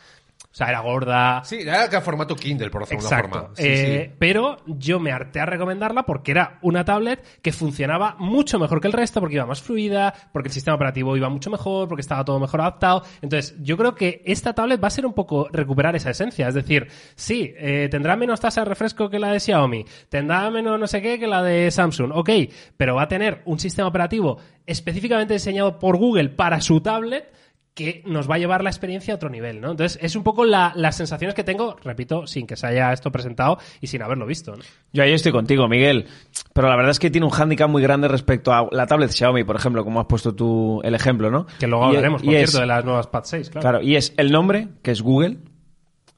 Speaker 1: Sea, era gorda.
Speaker 2: Sí, era que formato Kindle, por decirlo de forma. Sí,
Speaker 1: Eh,
Speaker 2: sí.
Speaker 1: Pero yo me harté a recomendarla porque era una tablet que funcionaba mucho mejor que el resto, porque iba más fluida, porque el sistema operativo iba mucho mejor, porque estaba todo mejor adaptado. Entonces, yo creo que esta tablet va a ser un poco recuperar esa esencia. Es decir, sí, eh, tendrá menos tasa de refresco que la de Xiaomi, tendrá menos no sé qué que la de Samsung, ok, pero va a tener un sistema operativo específicamente diseñado por Google para su tablet que nos va a llevar la experiencia a otro nivel, ¿no? Entonces, es un poco la- las sensaciones que tengo, repito, sin que se haya esto presentado y sin haberlo visto, ¿no?
Speaker 3: Yo ahí estoy contigo, Miguel. Pero la verdad es que tiene un hándicap muy grande respecto a la tablet Xiaomi, por ejemplo, como has puesto tú el ejemplo, ¿no?
Speaker 1: Que luego
Speaker 3: Y-
Speaker 1: hablaremos, por
Speaker 3: es-
Speaker 1: cierto, de las nuevas Pad 6, claro.
Speaker 3: Claro, y es el nombre, que es Google,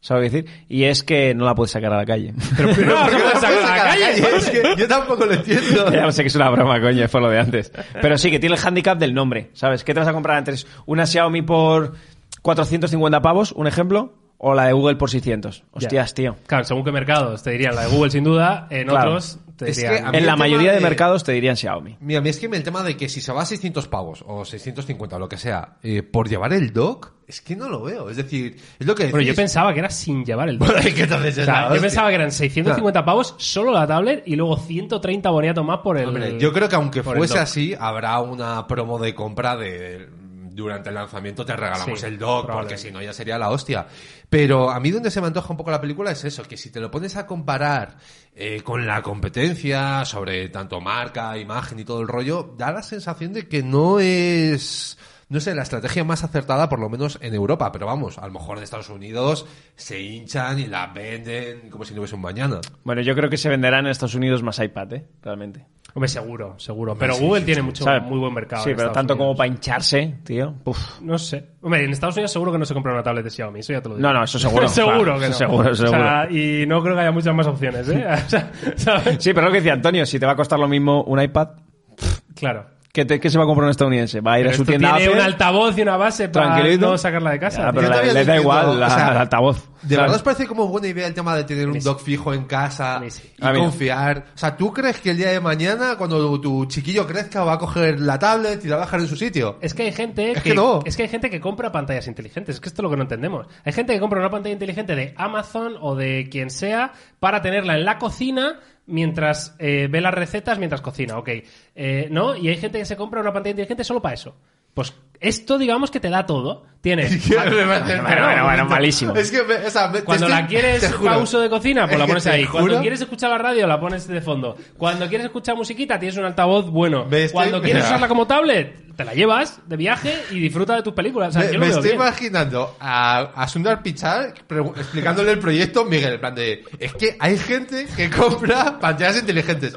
Speaker 3: ¿sabes qué decir? Y es que no la puedes sacar a la calle.
Speaker 1: Pero, pero,
Speaker 2: ¿Por qué
Speaker 1: ¿cómo
Speaker 2: no
Speaker 1: la
Speaker 2: puedes
Speaker 1: saco a la
Speaker 2: sacar a la
Speaker 1: calle?
Speaker 2: calle? Es que yo tampoco lo entiendo.
Speaker 3: ya sé que es una broma, coño, es por lo de antes. Pero sí, que tiene el hándicap del nombre, ¿sabes? ¿Qué te vas a comprar antes? ¿Una Xiaomi por 450 pavos, un ejemplo? ¿O la de Google por 600? Hostias, tío.
Speaker 1: Claro, según qué mercados te dirían la de Google sin duda, en
Speaker 3: Claro.
Speaker 1: otros te
Speaker 2: Es que
Speaker 1: dirían...
Speaker 3: En la mayoría de
Speaker 2: de-
Speaker 3: mercados te dirían Xiaomi.
Speaker 2: Mira, a mí es que el tema de que si se va a 600 pavos o 650 o lo que sea, eh, por llevar el dock, es que no lo veo. Es decir, es lo que
Speaker 1: Bueno, yo
Speaker 2: decís.
Speaker 1: pensaba que era sin llevar el O sea,
Speaker 2: la
Speaker 1: yo pensaba que eran 650 pavos solo la tablet y luego 130 boniatos más por el...
Speaker 2: Hombre, yo creo que aunque fuese
Speaker 1: dock.
Speaker 2: así, habrá una promo de compra de durante el lanzamiento te regalamos
Speaker 1: Sí,
Speaker 2: el dock, porque si no ya sería la hostia. Pero a mí donde se me antoja un poco la película es eso, que si te lo pones a comparar eh, con la competencia sobre tanto marca, imagen y todo el rollo, da la sensación de que no es no sé, la estrategia más acertada, por lo menos en Europa, pero vamos, a lo mejor en Estados Unidos se hinchan y la venden como si no hubiese un mañana.
Speaker 3: Bueno, yo creo que se venderán en Estados Unidos más iPad, ¿eh? Realmente.
Speaker 1: Hombre, seguro, seguro. Pero
Speaker 2: sí,
Speaker 1: Google
Speaker 2: sí,
Speaker 1: tiene
Speaker 2: sí.
Speaker 1: mucho,
Speaker 3: ¿Sabes?
Speaker 1: muy buen mercado.
Speaker 3: Sí,
Speaker 1: en
Speaker 3: pero
Speaker 1: Estados
Speaker 3: tanto como para hincharse, tío. Uf.
Speaker 1: No sé. Hombre, en Estados Unidos seguro que no se compra una tablet de Xiaomi, eso ya te lo digo.
Speaker 3: No, no, eso seguro,
Speaker 1: seguro
Speaker 3: claro,
Speaker 1: que no.
Speaker 3: eso seguro,
Speaker 1: O sea,
Speaker 3: seguro.
Speaker 1: y no creo que haya muchas más opciones, ¿eh? O sea, ¿sabes?
Speaker 3: Sí, pero lo que decía Antonio, si te va a costar lo mismo un iPad,
Speaker 1: Claro.
Speaker 3: ¿Qué, te- qué se va a comprar un estadounidense? Va a ir
Speaker 1: Pero
Speaker 3: a su
Speaker 1: esto
Speaker 3: tienda
Speaker 1: tiene
Speaker 3: Apple,
Speaker 1: un altavoz y una base para
Speaker 3: tranquilito.
Speaker 1: no sacarla de casa.
Speaker 3: Ya,
Speaker 1: tío.
Speaker 3: pero
Speaker 2: Yo todavía
Speaker 3: da
Speaker 2: entiendo,
Speaker 3: igual la-
Speaker 2: o sea,
Speaker 3: el altavoz.
Speaker 2: ¿De
Speaker 3: ¿sabes?
Speaker 2: verdad os parece como buena idea el tema de tener un dock fijo en casa
Speaker 1: A mí sí.
Speaker 2: y
Speaker 3: A mí no.
Speaker 2: confiar? O sea, ¿tú crees que el día de mañana, cuando tu chiquillo crezca, va a coger la tablet y la va a dejar en su sitio?
Speaker 1: Es que hay gente
Speaker 2: Es que no.
Speaker 1: es que hay gente que compra pantallas inteligentes. Es que esto es lo que no entendemos. Hay gente que compra una pantalla inteligente de Amazon o de quien sea para tenerla en la cocina mientras eh, ve las recetas mientras cocina, ok. Eh, ¿No? Y hay gente que se compra una pantalla inteligente solo para eso. Pues esto, digamos que te da todo. Tienes.
Speaker 3: Bueno, bueno, bueno, malísimo.
Speaker 2: Es que, me- o sea, me- te
Speaker 1: Cuando
Speaker 2: estoy-
Speaker 1: la quieres para uso de cocina, pues
Speaker 2: Es
Speaker 1: la pones ahí. Cuando
Speaker 2: juro-
Speaker 1: quieres escuchar la radio, la pones de fondo. Cuando quieres escuchar musiquita, tienes un altavoz bueno.
Speaker 2: Estoy-
Speaker 1: Cuando quieres
Speaker 2: Mira.
Speaker 1: usarla como tablet, te la llevas de viaje y disfruta de tus películas. O sea,
Speaker 2: Me, estoy
Speaker 1: bien.
Speaker 2: imaginando a, a Sundar Pichai pregu- explicándole el proyecto Miguel, en plan de, es que hay gente que compra pantallas inteligentes.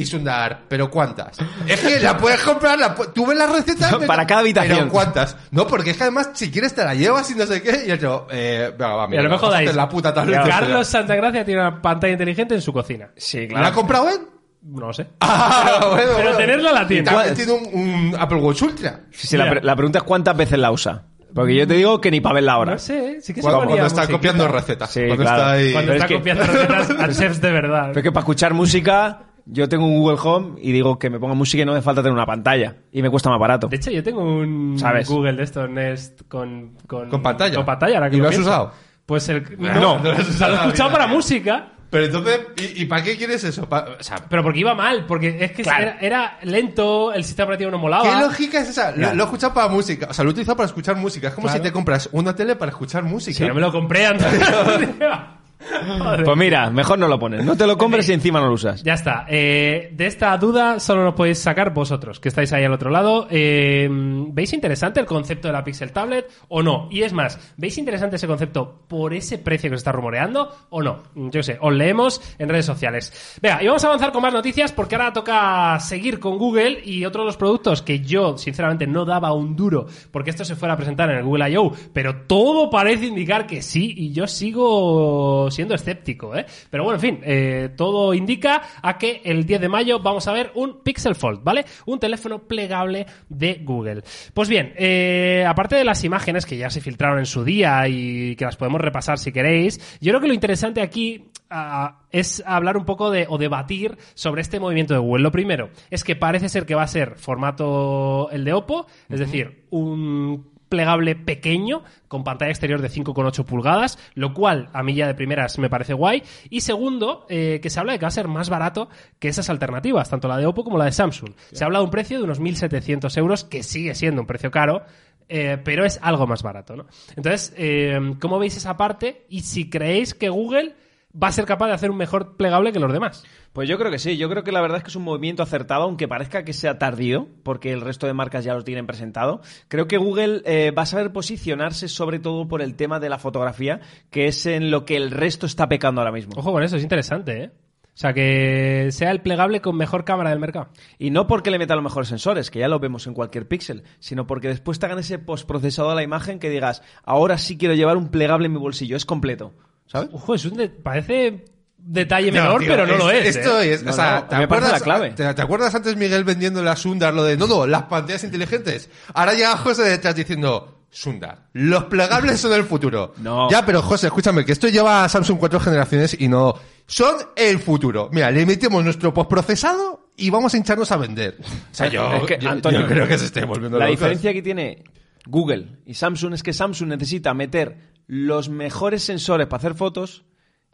Speaker 2: Y Sundar, ¿pero cuántas? Es que la puedes comprar, la pu- tú ves las recetas. pero-
Speaker 3: Para cada habitación.
Speaker 2: ¿Pero cuántas? No, porque es que además, si quieres te la llevas y no sé qué. Y yo, eh, venga, va,
Speaker 1: Y
Speaker 2: mira,
Speaker 1: a lo mejor dais.
Speaker 2: la puta tablet.
Speaker 1: Carlos Santagracia tiene una pantalla inteligente en su cocina.
Speaker 3: Sí,
Speaker 2: ¿La ha comprado él?
Speaker 1: No lo sé.
Speaker 2: Ah, bueno,
Speaker 1: Pero
Speaker 2: bueno.
Speaker 1: tenerla la tiene.
Speaker 2: Y también tiene un, un Apple Watch Ultra.
Speaker 3: Sí, sí, la,
Speaker 1: Ya.
Speaker 3: pre- la pregunta es cuántas veces la usa. Porque yo te digo que ni para verla ahora.
Speaker 1: No sé, sí que se
Speaker 2: Cuando, cuando está copiando recetas.
Speaker 3: Sí,
Speaker 2: cuando
Speaker 3: claro.
Speaker 2: está ahí.
Speaker 1: Cuando
Speaker 3: Pero
Speaker 1: está
Speaker 3: es que-
Speaker 1: copiando recetas a chefs de verdad.
Speaker 3: Pero es que para escuchar música, yo tengo un Google Home y digo que me ponga música y no me falta tener una pantalla. Y me cuesta más barato.
Speaker 1: De hecho, yo tengo un
Speaker 3: ¿Sabes?
Speaker 1: Google de estos Nest con, con,
Speaker 2: Con pantalla.
Speaker 1: Con pantalla, ahora que
Speaker 2: ¿Y lo has
Speaker 1: pienso.
Speaker 2: usado?
Speaker 1: Pues el.
Speaker 2: No,
Speaker 1: No,
Speaker 2: no lo has
Speaker 1: o sea, lo he
Speaker 2: usado
Speaker 1: escuchado para música.
Speaker 2: Pero entonces, ¿y, y para qué quieres eso? Pa- o sea,
Speaker 1: Pero porque iba mal, porque es que
Speaker 3: Claro.
Speaker 1: era, era lento, el sistema operativo no molaba.
Speaker 2: ¿Qué lógica es esa? Lo,
Speaker 1: Claro.
Speaker 2: lo he escuchado para música. O sea, lo he utilizado para escuchar música. Es como
Speaker 1: Claro.
Speaker 2: si te compras una tele para escuchar música.
Speaker 1: Sí, yo me lo compré antes.
Speaker 3: Pues mira, mejor no lo pones. No te lo compres y encima no lo usas.
Speaker 1: Ya está. Eh, de esta duda solo nos podéis sacar vosotros, que estáis ahí al otro lado. Eh, ¿Veis interesante el concepto de la Pixel Tablet o no? Y es más, ¿veis interesante ese concepto por ese precio que se está rumoreando o no? Yo sé, os leemos en redes sociales. Venga, y vamos a avanzar con más noticias porque ahora toca seguir con Google y otro de los productos que yo, sinceramente, no daba un duro porque esto se fuera a presentar en el Google I.O., pero todo parece indicar que sí y yo sigo siendo escéptico, ¿eh? Pero bueno, en fin, eh, todo indica a que el 10 de mayo vamos a ver un Pixel Fold, ¿vale? Un teléfono plegable de Google. Pues bien, eh, aparte de las imágenes que ya se filtraron en su día y que las podemos repasar si queréis, yo creo que lo interesante aquí ah, es hablar un poco de o debatir sobre este movimiento de Google. Lo primero es que parece ser que va a ser formato el de Oppo, es decir, un plegable pequeño con pantalla exterior de 5,8 pulgadas, lo cual a mí ya de primeras me parece guay. Y segundo, eh, que se habla de que va a ser más barato que esas alternativas, tanto la de Oppo como la de Samsung. Se habla de un precio de unos 1.700 euros, que sigue siendo un precio caro, eh, pero es algo más barato, ¿no? Entonces, eh, ¿cómo veis esa parte? Y si creéis que Google va a ser capaz de hacer un mejor plegable que los demás.
Speaker 3: Pues yo creo que sí, yo creo que la verdad es que es un movimiento acertado, aunque parezca que sea tardío, porque el resto de marcas ya lo tienen presentado. Creo que Google eh, va a saber posicionarse sobre todo por el tema de la fotografía, que es en lo que el resto está pecando ahora mismo.
Speaker 1: Ojo con eso, es interesante, ¿eh? O sea, que sea el plegable con mejor cámara del mercado.
Speaker 3: Y no porque le meta los mejores sensores, que ya lo vemos en cualquier píxel, sino porque después te hagan ese postprocesado a la imagen que digas, ahora sí quiero llevar un plegable en mi bolsillo, es completo. ¿Sabes?
Speaker 1: Ojo, es un de- parece detalle menor,
Speaker 2: tío,
Speaker 1: pero no
Speaker 2: es-
Speaker 1: lo es.
Speaker 2: Esto
Speaker 1: ¿eh?
Speaker 2: es,
Speaker 3: No,
Speaker 2: o sea,
Speaker 3: no,
Speaker 2: ¿te,
Speaker 3: me parece
Speaker 2: acuerdas,
Speaker 3: la clave.
Speaker 2: ¿te, te acuerdas antes Miguel vendiendo la Sundar lo de, no, no, las pantallas inteligentes? Ahora llega José detrás diciendo, Sundar, los plegables son el futuro.
Speaker 3: No.
Speaker 2: Ya, pero José, escúchame, que esto lleva a Samsung cuatro generaciones y no, son el futuro. Mira, le metemos nuestro postprocesado y vamos a hincharnos a vender. O sea, yo,
Speaker 3: Es que,
Speaker 2: yo-
Speaker 3: Antonio,
Speaker 2: yo creo que se esté volviendo
Speaker 3: La
Speaker 2: locos.
Speaker 3: diferencia que tiene Google y Samsung es que Samsung necesita meter los mejores sensores para hacer fotos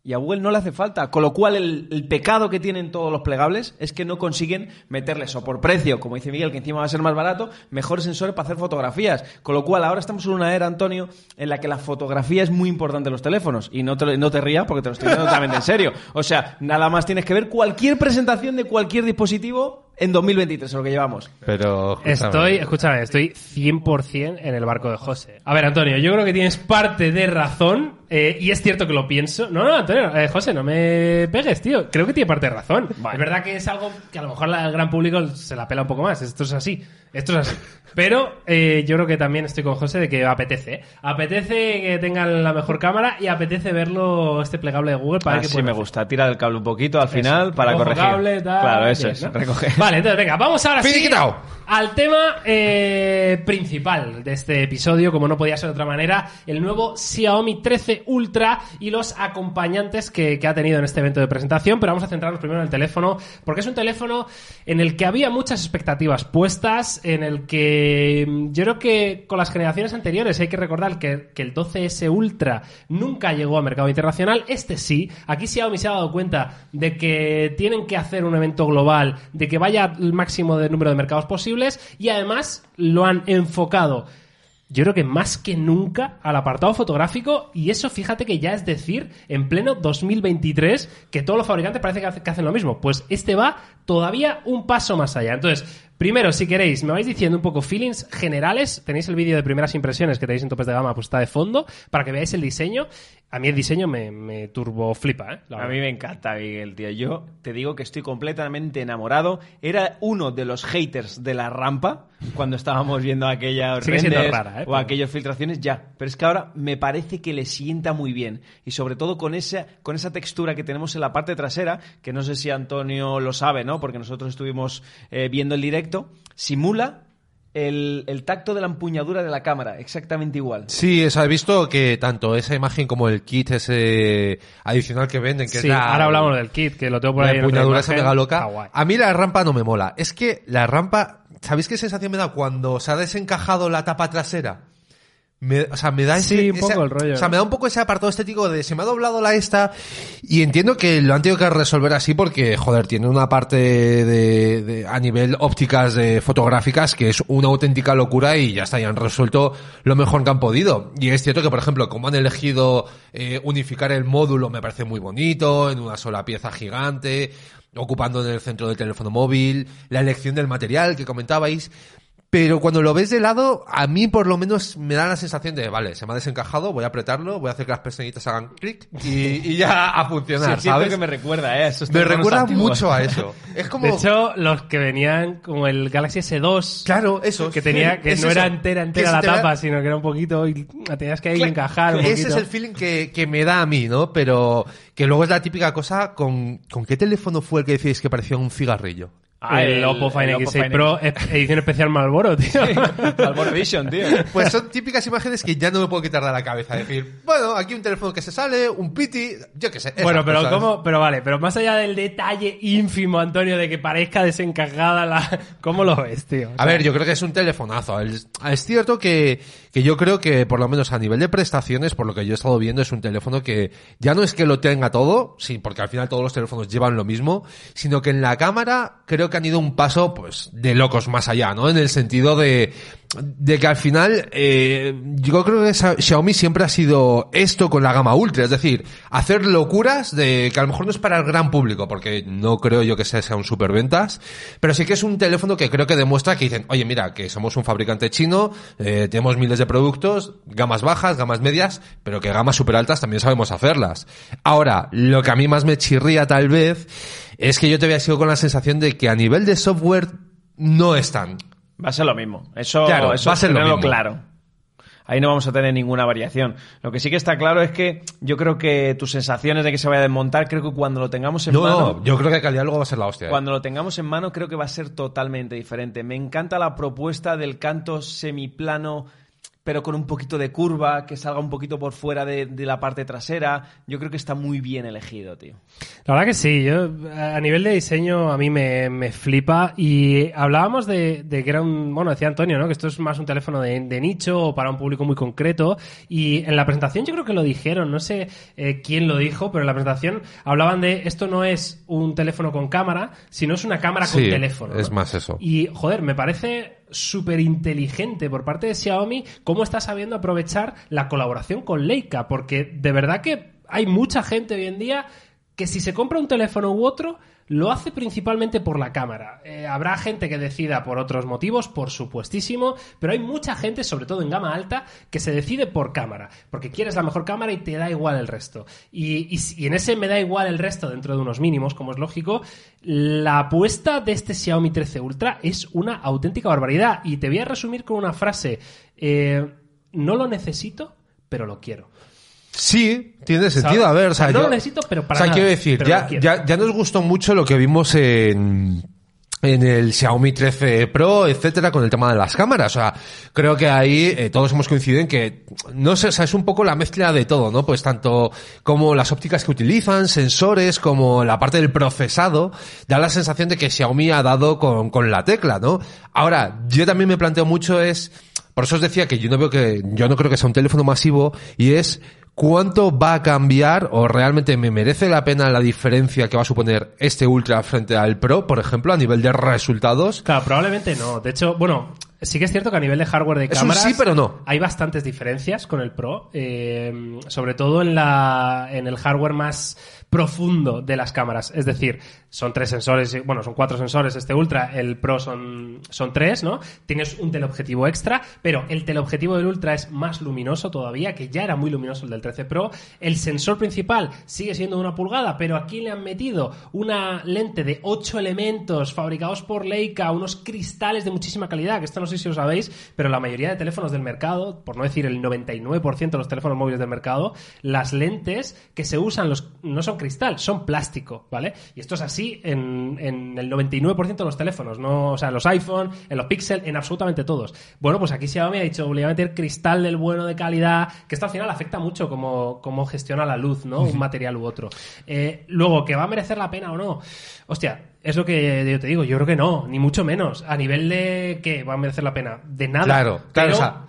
Speaker 3: y a Google no le hace falta. Con lo cual, el, pecado que tienen todos los plegables es que no consiguen meterles o por precio, como dice Miguel, que encima va a ser más barato, mejores sensores para hacer fotografías. Con lo cual, ahora estamos en una era, Antonio, en la que la fotografía es muy importante en los teléfonos. Y no te, no te rías porque te lo estoy diciendo totalmente en serio. O sea, nada más tienes que ver cualquier presentación de cualquier dispositivo en 2023, es lo que llevamos.
Speaker 2: Pero, escúchame.
Speaker 1: Estoy, escúchame, estoy 100% en el barco de José. A ver, Antonio, yo creo que tienes parte de razón, eh, y es cierto que lo pienso. No, no, Antonio, eh, José, no me pegues, tío. Creo que tiene parte de razón. Es verdad que es algo que a lo mejor el gran público se la pela un poco más. Esto es así. Esto es así. Pero eh, yo creo que también estoy con José de que apetece. ¿eh? Apetece que tengan la mejor cámara y apetece verlo este plegable de Google para ver qué
Speaker 3: Así
Speaker 1: pueden
Speaker 3: me
Speaker 1: hacer.
Speaker 3: gusta. Tira del cable un poquito al final para
Speaker 1: Cojo
Speaker 3: corregir.
Speaker 1: cable, tal,
Speaker 3: claro, eso
Speaker 1: bien,
Speaker 3: es.
Speaker 1: ¿no?
Speaker 3: recoger.
Speaker 1: Vale, entonces venga, vamos ahora sí al tema eh, principal de este episodio, como no podía ser de otra manera, el nuevo Xiaomi 13 Ultra y los acompañantes que, que ha tenido en este evento de presentación, pero vamos a centrarnos primero en el teléfono, porque es un teléfono en el que había muchas expectativas puestas, en el que mm, yo creo que con las generaciones anteriores hay que recordar que, que el 12S Ultra nunca llegó a mercado internacional, este sí, aquí Xiaomi se ha dado cuenta de que tienen que hacer un evento global, de que vaya el máximo de número de mercados posibles y además lo han enfocado yo creo que más que nunca al apartado fotográfico y eso fíjate que ya es decir en pleno 2023 que todos los fabricantes parece que hace- que hacen lo mismo. Pues este va todavía un paso más allá. Entonces, primero, si queréis, me vais diciendo un poco feelings generales. Tenéis el vídeo de primeras impresiones que tenéis en topes de gama, pues está de fondo, para que veáis el diseño. A mí el diseño me, me turbo flipa, ¿eh? La
Speaker 3: A
Speaker 1: verdad.
Speaker 3: mí me encanta, Miguel, tío. Yo te digo que estoy completamente enamorado. Era uno de los haters de la rampa cuando estábamos viendo aquellas
Speaker 1: Sigue siendo rara, ¿eh?
Speaker 3: o aquellas filtraciones, ya. Pero es que ahora me parece que le sienta muy bien. Y sobre todo con esa, con esa textura que tenemos en la parte trasera, que no sé si Antonio lo sabe, ¿no? Porque nosotros estuvimos eh, viendo el directo, simula el, el tacto de la empuñadura de la cámara, exactamente igual.
Speaker 2: Sí, eso he visto que tanto esa imagen como el kit ese adicional que venden, que
Speaker 1: Sí,
Speaker 2: es la,
Speaker 1: ahora hablamos del kit, que lo tengo por
Speaker 2: la
Speaker 1: ahí. otra
Speaker 2: empuñadura esa mega loca. A mí la rampa no me mola. Es que la rampa, ¿sabéis qué sensación me da cuando se ha desencajado la tapa trasera? Me, o sea, me da ese,
Speaker 1: Sí, un
Speaker 2: ese-
Speaker 1: poco el rollo.
Speaker 2: O sea, me da un poco ese apartado estético de se me ha doblado la esta y entiendo que lo han tenido que resolver así porque, joder, tiene una parte de, de- a nivel ópticas de fotográficas que es una auténtica locura y ya está, ya han resuelto lo mejor que han podido. Y es cierto que, por ejemplo, como han elegido eh, unificar el módulo me parece muy bonito, en una sola pieza gigante, ocupando en el centro del teléfono móvil, la elección del material que comentabais. Pero cuando lo ves de lado, a mí por lo menos me da la sensación de, vale, se me ha desencajado, voy a apretarlo, voy a hacer que las pestañitas hagan clic y, y ya a
Speaker 3: Sí,
Speaker 2: funcionar,
Speaker 3: es cierto
Speaker 2: ¿sabes?
Speaker 3: que me recuerda, ¿eh? a esos
Speaker 2: Me recuerda
Speaker 3: antiguos.
Speaker 2: mucho a eso. Es como...
Speaker 1: De hecho, los que venían como el Galaxy S2.
Speaker 2: claro, eso.
Speaker 1: Que tenía, que
Speaker 2: Es
Speaker 1: no
Speaker 2: eso.
Speaker 1: era entera, entera la tapa, sino que era un poquito, y la tenías que ahí
Speaker 2: Claro,
Speaker 1: encajar un
Speaker 2: Ese
Speaker 1: poquito.
Speaker 2: es el feeling que, que me da a mí, ¿no? Pero que luego es la típica cosa con, ¿con qué teléfono fue el que decíais que parecía un cigarrillo?
Speaker 3: Ah,
Speaker 1: el,
Speaker 3: el-
Speaker 1: Oppo Find
Speaker 3: el Oppo
Speaker 1: X6
Speaker 3: Find
Speaker 1: Pro, edición especial Marlboro, tío.
Speaker 3: Albor Vision, tío.
Speaker 2: Pues son típicas imágenes que ya no me puedo quitar de la cabeza. Decir, bueno, aquí un teléfono que se sale, un piti, yo qué sé.
Speaker 1: Bueno, pero
Speaker 2: cosas.
Speaker 1: cómo, pero vale, pero más allá del detalle ínfimo, Antonio, de que parezca desencajada la, ¿cómo lo ves, tío? O
Speaker 2: A ver, yo creo que es un telefonazo. Es cierto que, que yo creo que, por lo menos a nivel de prestaciones, por lo que yo he estado viendo, es un teléfono que ya no es que lo tenga todo, sí, porque al final todos los teléfonos llevan lo mismo, sino que en la cámara creo que han ido un paso, pues, de locos más allá, ¿no? En el sentido de, de que al final, eh, yo creo que Xiaomi siempre ha sido esto con la gama ultra, es decir, hacer locuras de que a lo mejor no es para el gran público, porque no creo yo que sea, sea un superventas, pero sí que es un teléfono que creo que demuestra que dicen, oye, mira, que somos un fabricante chino, eh, tenemos miles de productos, gamas bajas, gamas medias, pero que gamas super altas también sabemos hacerlas. Ahora, lo que a mí más me chirría tal vez es que yo te había sido con la sensación de que a nivel de software no están.
Speaker 3: Va a ser lo mismo. Eso,
Speaker 2: Claro,
Speaker 3: eso
Speaker 2: va a ser lo mismo.
Speaker 3: claro. Ahí no vamos a tener ninguna variación. Lo que sí que está claro es que yo creo que tus sensaciones de que se vaya a desmontar, creo que cuando lo tengamos en
Speaker 2: No,
Speaker 3: mano,
Speaker 2: no, yo creo que calidad luego va a ser la hostia. ¿eh?
Speaker 3: cuando lo tengamos en mano, creo que va a ser totalmente diferente. Me encanta la propuesta del canto semiplano, pero con un poquito de curva, que salga un poquito por fuera de, de la parte trasera. Yo creo que está muy bien elegido, tío.
Speaker 1: La verdad que sí, yo a nivel de diseño a mí me, me flipa y hablábamos de, de que era un, bueno, decía Antonio, ¿no? Que esto es más un teléfono de, de nicho o para un público muy concreto y en la presentación yo creo que lo dijeron, no sé eh, quién lo dijo, pero en la presentación hablaban de esto no es un teléfono con cámara, sino es una cámara con teléfono. ¿no?
Speaker 2: es más eso.
Speaker 1: Y, joder, me parece súper inteligente por parte de Xiaomi cómo está sabiendo aprovechar la colaboración con Leica, porque de verdad que hay mucha gente hoy en día que si se compra un teléfono u otro, lo hace principalmente por la cámara. Eh, habrá gente que decida por otros motivos, por supuestísimo, pero hay mucha gente, sobre todo en gama alta, que se decide por cámara, porque quieres la mejor cámara y te da igual el resto. Y, y en ese me da igual el resto dentro de unos mínimos, como es lógico, la apuesta de este Xiaomi 13 Ultra es una auténtica barbaridad. Y te voy a resumir con una frase. Eh, no lo necesito, pero lo quiero.
Speaker 2: Sí, tiene sentido.
Speaker 1: ¿Sabes?
Speaker 2: A ver, o sea,
Speaker 1: No
Speaker 2: yo-
Speaker 1: lo necesito, pero para
Speaker 2: O sea,
Speaker 1: nada,
Speaker 2: quiero decir, ya, ya, ya nos gustó mucho lo que vimos en, en el Xiaomi 13 Pro, etcétera, con el tema de las cámaras. O sea, creo que ahí eh, todos hemos coincidido en que, no sé, o sea, es un poco la mezcla de todo, ¿no? Pues tanto como las ópticas que utilizan, sensores, como la parte del procesado, da la sensación de que Xiaomi ha dado con, con la tecla, ¿no? Ahora, yo también me planteo mucho es, por eso os decía que yo no veo que, yo no creo que sea un teléfono masivo, y es cuánto va a cambiar o realmente me merece la pena la diferencia que va a suponer este Ultra frente al Pro, por ejemplo, a nivel de resultados.
Speaker 1: Claro, probablemente no. De hecho, bueno, sí que es cierto que a nivel de hardware de cámaras
Speaker 2: sí, pero no.
Speaker 1: hay bastantes diferencias con el Pro, eh, sobre todo en la en el hardware más profundo de las cámaras. Es decir, son tres sensores, bueno, son cuatro sensores este Ultra, el Pro son, son tres, ¿no? Tienes un teleobjetivo extra, pero el teleobjetivo del Ultra es más luminoso todavía, que ya era muy luminoso el del 13 Pro. El sensor principal sigue siendo una pulgada, pero aquí le han metido una lente de 8 elementos fabricados por Leica, unos cristales de muchísima calidad, que esto no sé si lo sabéis, pero la mayoría de teléfonos del mercado, por no decir el 99% de los teléfonos móviles del mercado, las lentes que se usan los, no son cristal, son plástico, ¿vale? Y esto es así en, en el 99% de los teléfonos, no, o sea, en los iPhone, en los Pixel, en absolutamente todos. Bueno, pues aquí Xiaomi ha dicho, voy a meter cristal del bueno de calidad, que esto al final afecta mucho cómo, cómo gestiona la luz, ¿no? Un material u otro. Eh, luego, ¿que va a merecer la pena o no? Hostia, es lo que yo te digo, yo creo que no, ni mucho menos. A nivel de que va a merecer la pena, de nada.
Speaker 2: Claro, claro,
Speaker 1: Pero-
Speaker 2: o sea,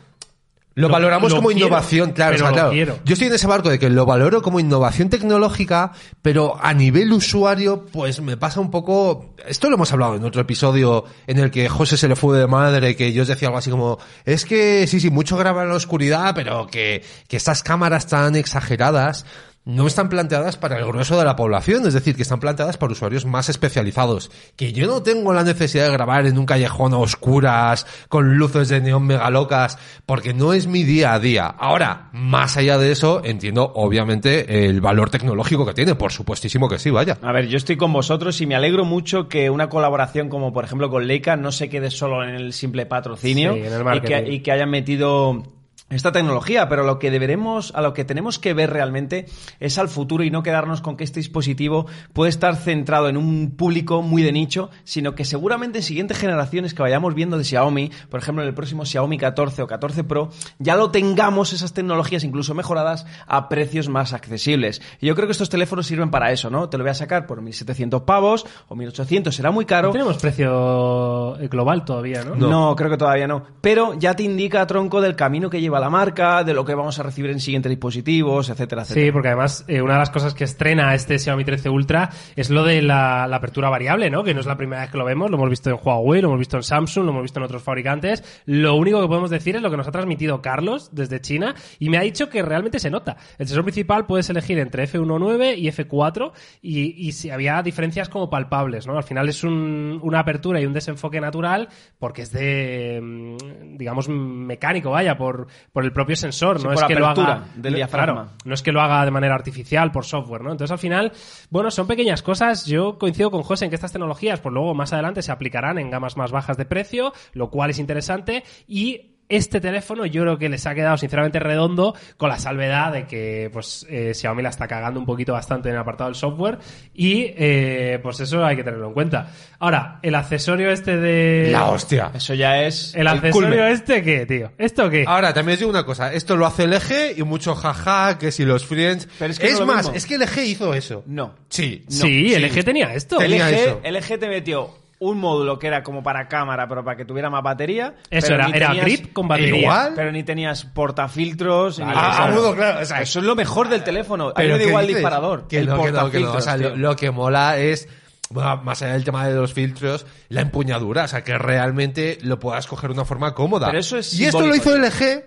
Speaker 2: lo,
Speaker 1: lo-
Speaker 2: valoramos
Speaker 1: lo
Speaker 2: como
Speaker 1: quiero,
Speaker 2: innovación, claro,
Speaker 1: pero
Speaker 2: o sea,
Speaker 1: lo
Speaker 2: claro.
Speaker 1: quiero.
Speaker 2: Yo estoy en ese barco de que lo valoro como innovación tecnológica, pero a nivel usuario, pues me pasa un poco, esto lo hemos hablado en otro episodio en el que José se le fue de madre, que yo os decía algo así como, es que sí, sí, mucho graba en la oscuridad, pero que, que estas cámaras tan exageradas no están planteadas para el grueso de la población, es decir, que están planteadas para usuarios más especializados. Que yo no tengo la necesidad de grabar en un callejón a oscuras, con luces de neón mega locas, porque no es mi día a día. Ahora, más allá de eso, entiendo obviamente el valor tecnológico que tiene, por supuestísimo que sí, vaya.
Speaker 3: A ver, yo estoy con vosotros y me alegro mucho que una colaboración como por ejemplo con Leica no se quede solo en el simple patrocinio
Speaker 1: Sí, en el
Speaker 3: y, que, y que hayan metido esta tecnología, pero lo que deberemos, a lo que tenemos que ver realmente es al futuro y no quedarnos con que este dispositivo puede estar centrado en un público muy de nicho, sino que seguramente en siguientes generaciones que vayamos viendo de Xiaomi, por ejemplo en el próximo Xiaomi 14 o 14 Pro, ya lo tengamos esas tecnologías incluso mejoradas a precios más accesibles. Y yo creo que estos teléfonos sirven para eso, ¿no? Te lo voy a sacar por 1700 pavos o 1800, será muy caro.
Speaker 1: No tenemos precio eh, global todavía, ¿no?
Speaker 3: No. creo que todavía no. Pero ya te indica tronco del camino que lleva la marca, de lo que vamos a recibir en siguientes dispositivos, etcétera, etcétera.
Speaker 1: Sí, porque además eh, una de las cosas que estrena este Xiaomi 13 Ultra es lo de la, la apertura variable, ¿no? Que no es la primera vez que lo vemos, lo hemos visto en Huawei, lo hemos visto en Samsung, lo hemos visto en otros fabricantes. Lo único que podemos decir es lo que nos ha transmitido Carlos desde China y me ha dicho que realmente se nota. El sensor principal puedes elegir entre F1.9 y F4 y, y si había diferencias como palpables, ¿no? Al final es un- una apertura y un desenfoque natural porque es de, mm, digamos, mecánico, vaya, por, por el propio sensor,
Speaker 3: Sí,
Speaker 1: no
Speaker 3: por
Speaker 1: es que lo haga
Speaker 3: del diafragma.
Speaker 1: claro, no es que lo haga de manera artificial por software, ¿no? Entonces al final, bueno, son pequeñas cosas. Yo coincido con José en que estas tecnologías, pues luego más adelante se aplicarán en gamas más bajas de precio, lo cual es interesante y este teléfono yo creo que les ha quedado sinceramente redondo con la salvedad de que pues eh, Xiaomi la está cagando un poquito bastante en el apartado del software y eh, pues eso hay que tenerlo en cuenta. Ahora, el accesorio este de...
Speaker 2: La hostia.
Speaker 3: Eso ya es
Speaker 1: ¿El accesorio
Speaker 2: culmen.
Speaker 1: este qué, tío? ¿Esto qué?
Speaker 2: Ahora, también os digo una cosa. Esto lo hace LG y mucho jaja, que si los friends...
Speaker 3: Pero es que no es
Speaker 2: más, es que LG hizo eso.
Speaker 3: No.
Speaker 2: Sí.
Speaker 1: sí,
Speaker 2: no,
Speaker 1: LG tenía esto.
Speaker 2: Tenía.
Speaker 3: LG, LG te metió un módulo que era como para cámara, pero para que tuviera más batería.
Speaker 1: Eso
Speaker 3: pero
Speaker 1: era,
Speaker 3: ni
Speaker 1: era
Speaker 3: tenías-
Speaker 1: grip con batería.
Speaker 2: Igual.
Speaker 3: Pero ni tenías portafiltros. ni
Speaker 2: Ah, agudo, claro. o sea,
Speaker 3: Eso es lo mejor del teléfono. Mí me da
Speaker 2: ¿qué
Speaker 3: igual
Speaker 2: dices?
Speaker 3: disparador.
Speaker 2: Que
Speaker 3: el
Speaker 2: no, que no, que no. O
Speaker 3: portafiltros,
Speaker 2: sea, lo, que mola es, bueno, más allá del tema de los filtros, la empuñadura. O sea, que realmente lo puedas coger de una forma cómoda.
Speaker 3: Pero eso es
Speaker 2: y esto lo hizo LG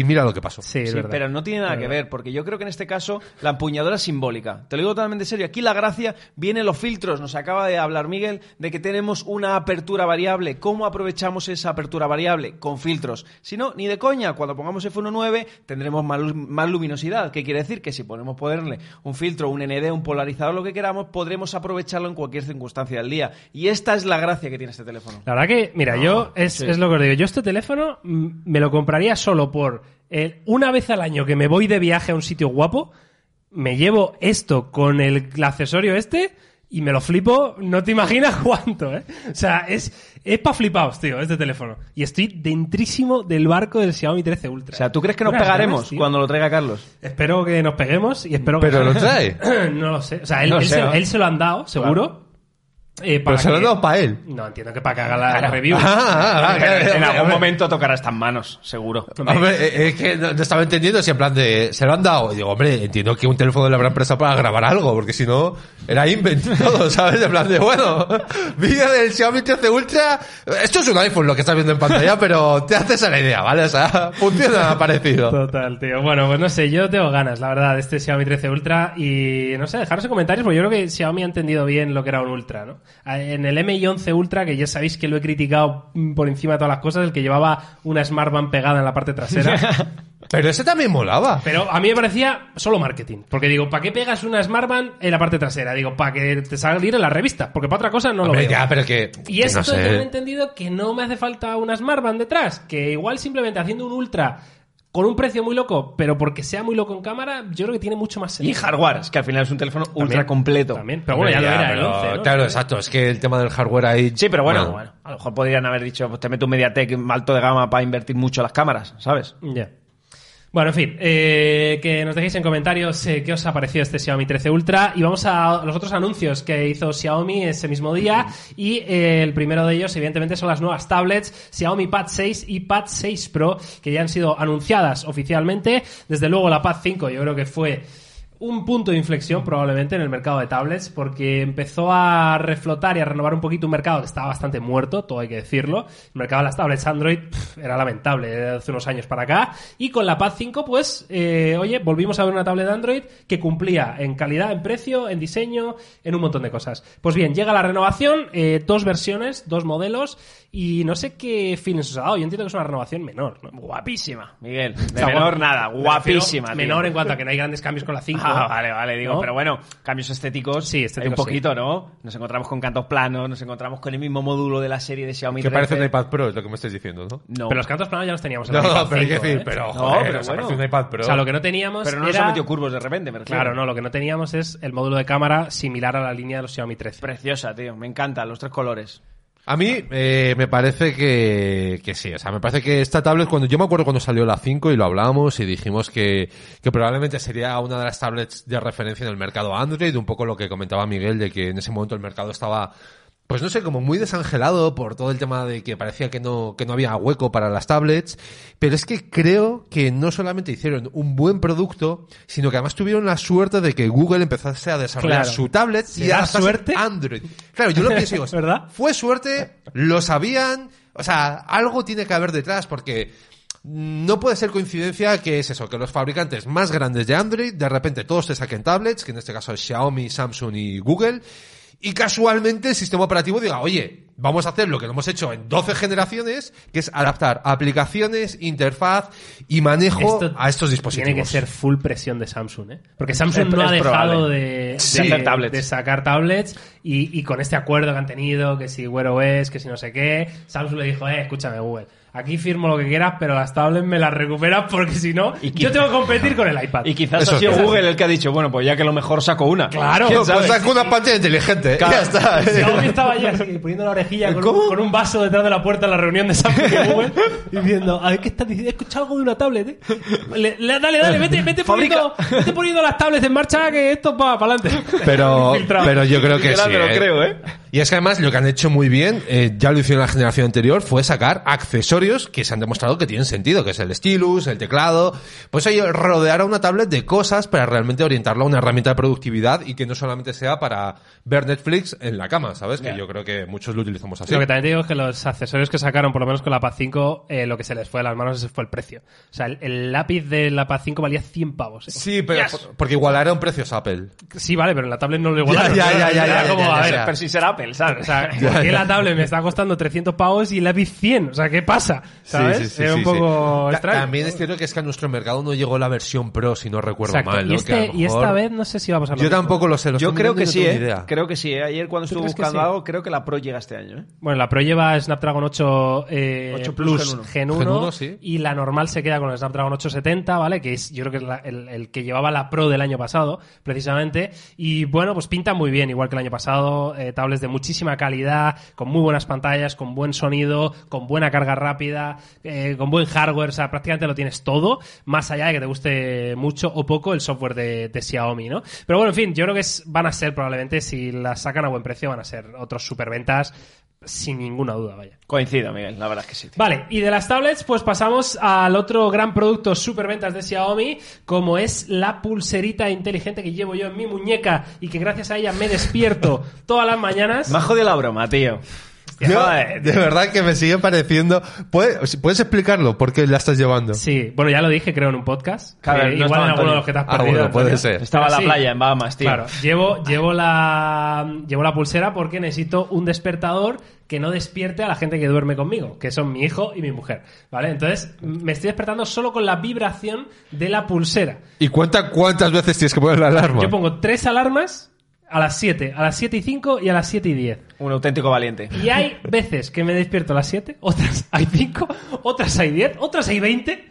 Speaker 2: y mira lo que pasó.
Speaker 1: Sí,
Speaker 3: Sí, pero no tiene nada
Speaker 1: Es
Speaker 3: que
Speaker 1: verdad.
Speaker 3: ver, porque yo creo que en este caso la empuñadura es simbólica. Te lo digo totalmente serio. Aquí la gracia viene en los filtros. Nos acaba de hablar Miguel de que tenemos una apertura variable. ¿Cómo aprovechamos esa apertura variable? Con filtros. Si no, ni de coña. Cuando pongamos F1.9 tendremos más, más luminosidad. ¿Qué quiere decir? Que si podemos ponerle un filtro, un ND, un polarizador, lo que queramos, podremos aprovecharlo en cualquier circunstancia del día. Y esta es la gracia que tiene este teléfono.
Speaker 1: La verdad que, mira, yo es,
Speaker 3: sí.
Speaker 1: es lo que os digo. Yo este teléfono mm, me lo compraría solo por el- una vez al año que me voy de viaje a un sitio guapo, me llevo esto con el, el accesorio este y me lo flipo, no te imaginas cuánto, ¿eh? O sea, es, es pa' flipaos, tío, este teléfono. Y estoy dentrísimo del barco del Xiaomi 13 Ultra.
Speaker 3: O sea, ¿tú crees que nos pegaremos
Speaker 1: ganas,
Speaker 3: cuando lo traiga Carlos?
Speaker 1: Espero que nos peguemos y espero que...
Speaker 2: Pero lo trae.
Speaker 1: no lo sé. O sea, él,
Speaker 3: No
Speaker 1: él
Speaker 3: sé,
Speaker 1: se,
Speaker 3: ¿no?
Speaker 1: él se lo han dado, seguro. Eh, para
Speaker 2: Pero se lo han
Speaker 1: que-
Speaker 2: dado para él.
Speaker 1: No, entiendo que para que haga la, la review.
Speaker 2: Ah, ah, ah,
Speaker 3: Pero en algún momento tocará estas manos, seguro.
Speaker 2: Hombre, eh, es que no, no estaba entendiendo si en plan de se lo han dado. Y digo, hombre, entiendo que un teléfono le habrán prestado para grabar algo, porque si no, era invent todo, ¿sabes? En plan de, bueno, vídeo del Xiaomi 13 Ultra. Esto es un iPhone lo que estás viendo en pantalla, pero te haces a la idea, ¿vale? O sea, funciona parecido.
Speaker 1: Total, tío. Bueno, pues no sé, yo tengo ganas, la verdad, de este Xiaomi 13 Ultra y no sé, dejaros en comentarios porque yo creo que Xiaomi ha entendido bien lo que era un Ultra, ¿no? En el MI 11 Ultra, que ya sabéis que lo he criticado por encima de todas las cosas, el que llevaba una Smart Band pegada en la parte trasera.
Speaker 2: Pero ese también molaba.
Speaker 1: Pero a mí me parecía solo marketing. Porque digo, ¿para qué pegas una Smart Band en la parte trasera? Digo, para que te salga en la revista. Porque para otra cosa no lo veo.
Speaker 2: ya, pero que.
Speaker 1: Y
Speaker 2: que
Speaker 1: esto
Speaker 2: no sé.
Speaker 1: yo he entendido que no me hace falta una Smart Band detrás. Que igual simplemente haciendo un Ultra con un precio muy loco, pero porque sea muy loco en cámara, yo creo que tiene mucho más
Speaker 3: Y
Speaker 1: sentido.
Speaker 3: hardware, es que al final es un teléfono
Speaker 1: También,
Speaker 3: ultra completo.
Speaker 1: También, pero bueno, ya lo era el
Speaker 2: pero,
Speaker 1: 11, ¿no?
Speaker 2: Claro, exacto. Es que el tema del hardware ahí.
Speaker 3: Sí, pero bueno, bueno, a lo mejor podrían haber dicho, pues te meto un Mediatek alto de gama para invertir mucho las cámaras, ¿sabes?
Speaker 1: Ya. Bueno, en fin, eh, que nos dejéis en comentarios eh, qué os ha parecido este Xiaomi 13 Ultra. Y vamos a los otros anuncios que hizo Xiaomi ese mismo día. Y eh, el primero de ellos evidentemente son las nuevas tablets Xiaomi Pad 6 y Pad 6 Pro que ya han sido anunciadas oficialmente. Desde luego la Pad 5 yo creo que fue un punto de inflexión probablemente en el mercado de tablets porque empezó a reflotar y a renovar un poquito un mercado que estaba bastante muerto, todo hay que decirlo. El mercado de las tablets Android pf, era lamentable de hace unos años para acá y con la Pad 5 pues, eh, oye, volvimos a ver una tablet Android que cumplía en calidad, en precio, en diseño, en un montón de cosas. Pues bien, llega la renovación, eh, dos versiones, dos modelos y no sé qué feelings os ha dado. Yo entiendo que es una renovación menor, ¿no?
Speaker 3: Guapísima, Miguel. De menor nada, guapísima.
Speaker 1: Menor en cuanto a que no hay grandes cambios con la 5.
Speaker 3: Ah, vale, vale, digo,
Speaker 1: ¿No?
Speaker 3: pero bueno, cambios estéticos.
Speaker 1: Sí, estéticos
Speaker 3: un poquito, ¿no? Nos encontramos con cantos planos, nos encontramos con el mismo módulo de la serie de Xiaomi
Speaker 2: Que parece
Speaker 3: 13.
Speaker 2: un iPad Pro, es lo que me estás diciendo, ¿no?
Speaker 3: No,
Speaker 1: Pero los cantos planos ya los teníamos en
Speaker 2: No,
Speaker 1: el iPad
Speaker 2: pero hay que
Speaker 1: 5,
Speaker 2: decir,
Speaker 1: ¿eh?
Speaker 2: pero,
Speaker 3: No,
Speaker 2: joder,
Speaker 3: pero bueno.
Speaker 2: parece un iPad Pro.
Speaker 1: O sea, lo que no teníamos
Speaker 3: pero no nos
Speaker 1: era...
Speaker 3: ha metido curvos de repente, me refiero.
Speaker 1: Claro, no, lo que no teníamos es el módulo de cámara similar a la línea de los Xiaomi 13.
Speaker 3: Preciosa, tío. Me encanta, los tres colores.
Speaker 2: A mí eh, me parece que, que sí, o sea, me parece que esta tablet, cuando yo me acuerdo cuando salió la 5 y lo hablamos y dijimos que, que probablemente sería una de las tablets de referencia en el mercado Android, un poco lo que comentaba Miguel de que en ese momento el mercado estaba pues no sé, como muy desangelado por todo el tema de que parecía que no, que no había hueco para las tablets, pero es que creo que no solamente hicieron un buen producto, sino que además tuvieron la suerte de que Google empezase a desarrollar
Speaker 1: Claro.
Speaker 2: su tablet y
Speaker 1: ¿Será
Speaker 2: adaptarse
Speaker 1: suerte?
Speaker 2: a Android. Claro, yo lo pienso digo,
Speaker 1: ¿Verdad?
Speaker 2: fue suerte, lo sabían, o sea, algo tiene que haber detrás porque no puede ser coincidencia que es eso, que los fabricantes más grandes de Android de repente todos te saquen tablets, que en este caso es Xiaomi, Samsung y Google, y casualmente el sistema operativo diga, oye, vamos a hacer lo que lo hemos hecho en 12 generaciones, que es adaptar aplicaciones, interfaz y manejo
Speaker 1: Esto
Speaker 2: a estos dispositivos.
Speaker 1: Tiene que ser full presión de Samsung, ¿eh? Porque Samsung
Speaker 3: Es-
Speaker 1: no
Speaker 3: es
Speaker 1: ha dejado
Speaker 3: probable.
Speaker 1: de,
Speaker 3: Sí.
Speaker 1: de-
Speaker 3: tablets.
Speaker 1: de sacar tablets y, y con este acuerdo que han tenido, que si Wear OS, que si no sé qué, Samsung le dijo, eh, escúchame Google, aquí firmo lo que quieras, pero las tablets me las recuperas porque si no,
Speaker 3: Y
Speaker 1: yo tengo que competir con el iPad.
Speaker 3: Y quizás
Speaker 2: Eso
Speaker 3: ha sido. Google el que ha dicho, bueno, pues ya que lo mejor saco una.
Speaker 1: Claro,
Speaker 3: ¿Quién
Speaker 2: Pues saca una pantalla inteligente,
Speaker 3: Claro.
Speaker 2: ya está.
Speaker 1: Xiaomi estaba allí así, poniendo la orejilla con, un, con un vaso detrás de la puerta en la reunión de Samsung y Google diciendo, a ver qué estás diciendo, he escuchado algo de una tablet, ¿eh? Le- le- dale, dale, vete, vete, poniendo, vete poniendo las tablets en marcha que esto va para adelante.
Speaker 2: Pero, pero yo creo que sí.
Speaker 3: lo
Speaker 2: ¿eh?
Speaker 3: creo, ¿eh?
Speaker 2: Y es que además lo que han hecho muy bien, eh, ya lo hicieron en la generación anterior, fue sacar accesorios que se han demostrado que tienen sentido, que es el stylus, el teclado. Pues oye, rodear a una tablet de cosas para realmente orientarla a una herramienta de productividad y que no solamente sea para ver Netflix en la cama, ¿sabes? Que yo creo que muchos lo utilizamos así.
Speaker 1: Lo que también te digo es que los accesorios que sacaron, por lo menos con la Pad 5, eh, lo que se les fue de las manos fue el precio. O sea, el, el lápiz de la Pad 5 valía 100 pavos. ¿eh?
Speaker 2: Sí, pero
Speaker 1: Yes.
Speaker 2: por- porque igualaron precios Apple.
Speaker 1: Sí, vale, pero en la tablet no lo igualaron.
Speaker 2: Ya, ya, ya, ya, ya,
Speaker 1: como,
Speaker 2: ya,
Speaker 1: a ver.
Speaker 3: Pero si será Apple, ¿sabes?
Speaker 1: O sea,
Speaker 2: Ya,
Speaker 1: ¿por qué
Speaker 2: ya.
Speaker 1: la tablet me está costando 300 pavos y el lápiz 100? O sea, ¿qué pasa? ¿Sabes?
Speaker 2: Sí, sí, sí,
Speaker 1: Era un
Speaker 2: sí,
Speaker 1: poco extraño.
Speaker 2: También es cierto que es que a nuestro mercado no llegó la versión Pro, si no recuerdo
Speaker 1: Exacto.
Speaker 2: mal. ¿no?
Speaker 1: y,
Speaker 2: Que a lo
Speaker 1: este, y esta vez no sé si vamos a
Speaker 2: Yo tampoco lo sé. lo
Speaker 3: Yo creo que
Speaker 2: no
Speaker 3: sí,
Speaker 2: tengo
Speaker 3: ¿eh?
Speaker 2: ni idea.
Speaker 3: Creo que sí, ¿eh? Ayer cuando estuve buscando
Speaker 1: sí?
Speaker 3: algo, creo que la Pro llega este año, ¿eh?
Speaker 1: Bueno, la Pro lleva Snapdragon 8, eh,
Speaker 3: 8
Speaker 1: Plus
Speaker 3: Plus
Speaker 1: Gen 1,
Speaker 2: Gen 1, sí.
Speaker 1: y la normal se queda con el Snapdragon 870, ¿vale? Que es yo creo que es la- el, el que llevaba la Pro del año pasado, precisamente. Y bueno, pues pinta muy bien, igual que el año pasado, eh, tablets de muchísima calidad, con muy buenas pantallas, con buen sonido, con buena carga rápida, eh, con buen hardware, o sea, prácticamente lo tienes todo, más allá de que te guste mucho o poco el software de, Xiaomi, ¿no? Pero bueno, en fin, yo creo que es- van a ser probablemente, si las sacan a buen precio, van a ser otros superventas sin ninguna duda, vaya.
Speaker 3: Coincido, Miguel, la verdad es que sí. tío.
Speaker 1: Vale, y de las tablets, pues pasamos al otro gran producto superventas de Xiaomi, como es la pulserita inteligente que llevo yo en mi muñeca y que gracias a ella me despierto todas las mañanas.
Speaker 3: Me ha jodido la broma, tío.
Speaker 2: Yo,
Speaker 3: Joder.
Speaker 2: de verdad que me sigue pareciendo. ¿Puedes, ¿Puedes explicarlo? ¿Por qué la estás llevando?
Speaker 1: Sí, bueno, ya lo dije, creo, en un podcast.
Speaker 3: Claro,
Speaker 1: Eh,
Speaker 3: no
Speaker 1: igual
Speaker 3: estaba
Speaker 1: en alguno
Speaker 3: Antonio.
Speaker 1: de los que te has
Speaker 2: Ah,
Speaker 1: perdido.
Speaker 2: bueno, puede ser.
Speaker 3: Estaba en la
Speaker 1: Sí.
Speaker 3: playa, en Bahamas, tío.
Speaker 1: Claro, llevo, llevo, la, llevo la pulsera porque necesito un despertador que no despierte a la gente que duerme conmigo, que son mi hijo y mi mujer. ¿Vale? Entonces, me estoy despertando solo con la vibración de la pulsera.
Speaker 2: ¿Y cuenta cuántas veces tienes que poner la alarma?
Speaker 1: Yo pongo tres alarmas a las 7, a las 7 y 5 y a las 7 y 10.
Speaker 3: Un auténtico valiente.
Speaker 1: Y hay veces que me despierto a las 7, otras hay 5, otras hay 10, otras hay 20.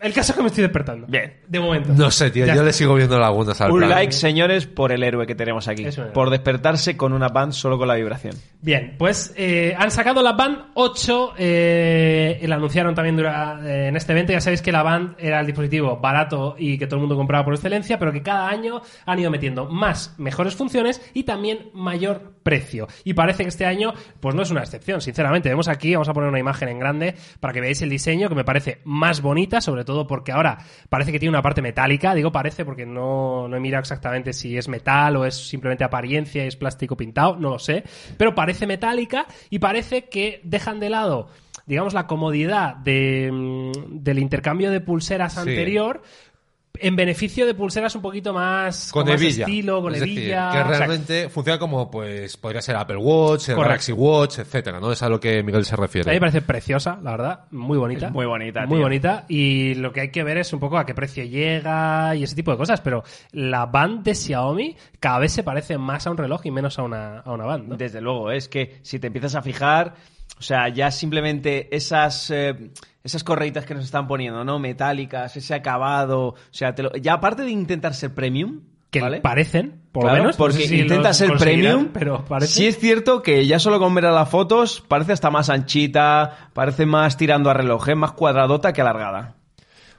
Speaker 1: El caso es que me estoy despertando.
Speaker 3: Bien.
Speaker 1: De momento.
Speaker 2: No sé, tío.
Speaker 1: Ya
Speaker 2: Yo
Speaker 1: está.
Speaker 2: le sigo viendo lagunas al
Speaker 3: Un
Speaker 2: plan.
Speaker 3: like, señores, por el héroe que tenemos aquí.
Speaker 1: Es.
Speaker 3: Por despertarse con una band solo con la vibración.
Speaker 1: Bien, pues eh, han sacado la Band 8, eh, y la anunciaron también dura- eh, en este evento. Ya sabéis que la Band era el dispositivo barato y que todo el mundo compraba por excelencia, pero que cada año han ido metiendo más, mejores funciones y también mayor precio. Y parece que este año, pues no es una excepción, sinceramente. Vemos aquí, vamos a poner una imagen en grande para que veáis el diseño, que me parece más bonita, sobre todo porque ahora parece que tiene una parte metálica. Digo parece porque no, no he mirado exactamente si es metal o es simplemente apariencia y es plástico pintado, no lo sé. Pero parece metálica y parece que dejan de lado, digamos, la comodidad de, mm, del intercambio de pulseras
Speaker 2: Sí.
Speaker 1: anterior en beneficio de pulseras un poquito más
Speaker 2: Con
Speaker 1: más
Speaker 2: hebilla.
Speaker 1: estilo, con
Speaker 2: es decir,
Speaker 1: hebilla.
Speaker 2: que realmente funciona como, pues, podría ser Apple Watch, el. Galaxy Watch, etcétera, ¿no? Es a lo que Miguel se
Speaker 1: A mí me
Speaker 2: refiere.
Speaker 1: parece preciosa, la verdad, muy bonita.
Speaker 3: Es muy bonita,
Speaker 1: Muy
Speaker 3: tío.
Speaker 1: bonita. Y lo que hay que ver es un poco a qué precio llega y ese tipo de cosas. Pero la band de Xiaomi cada vez se parece más a un reloj y menos a una, a una band. ¿no?
Speaker 3: Desde luego, es que si te empiezas a fijar, o sea, ya simplemente esas, eh, esas correitas que nos están poniendo, ¿no? Metálicas, ese acabado, o sea, te lo- ya aparte de intentar ser premium,
Speaker 1: que
Speaker 3: ¿vale?
Speaker 1: parecen, por
Speaker 3: Claro,
Speaker 1: lo menos. no
Speaker 3: porque
Speaker 1: sé si
Speaker 3: intenta ser premium,
Speaker 1: pero parece.
Speaker 3: sí es cierto que ya solo con ver a las fotos parece hasta más anchita, parece más tirando a reloj, ¿eh? más cuadradota que alargada.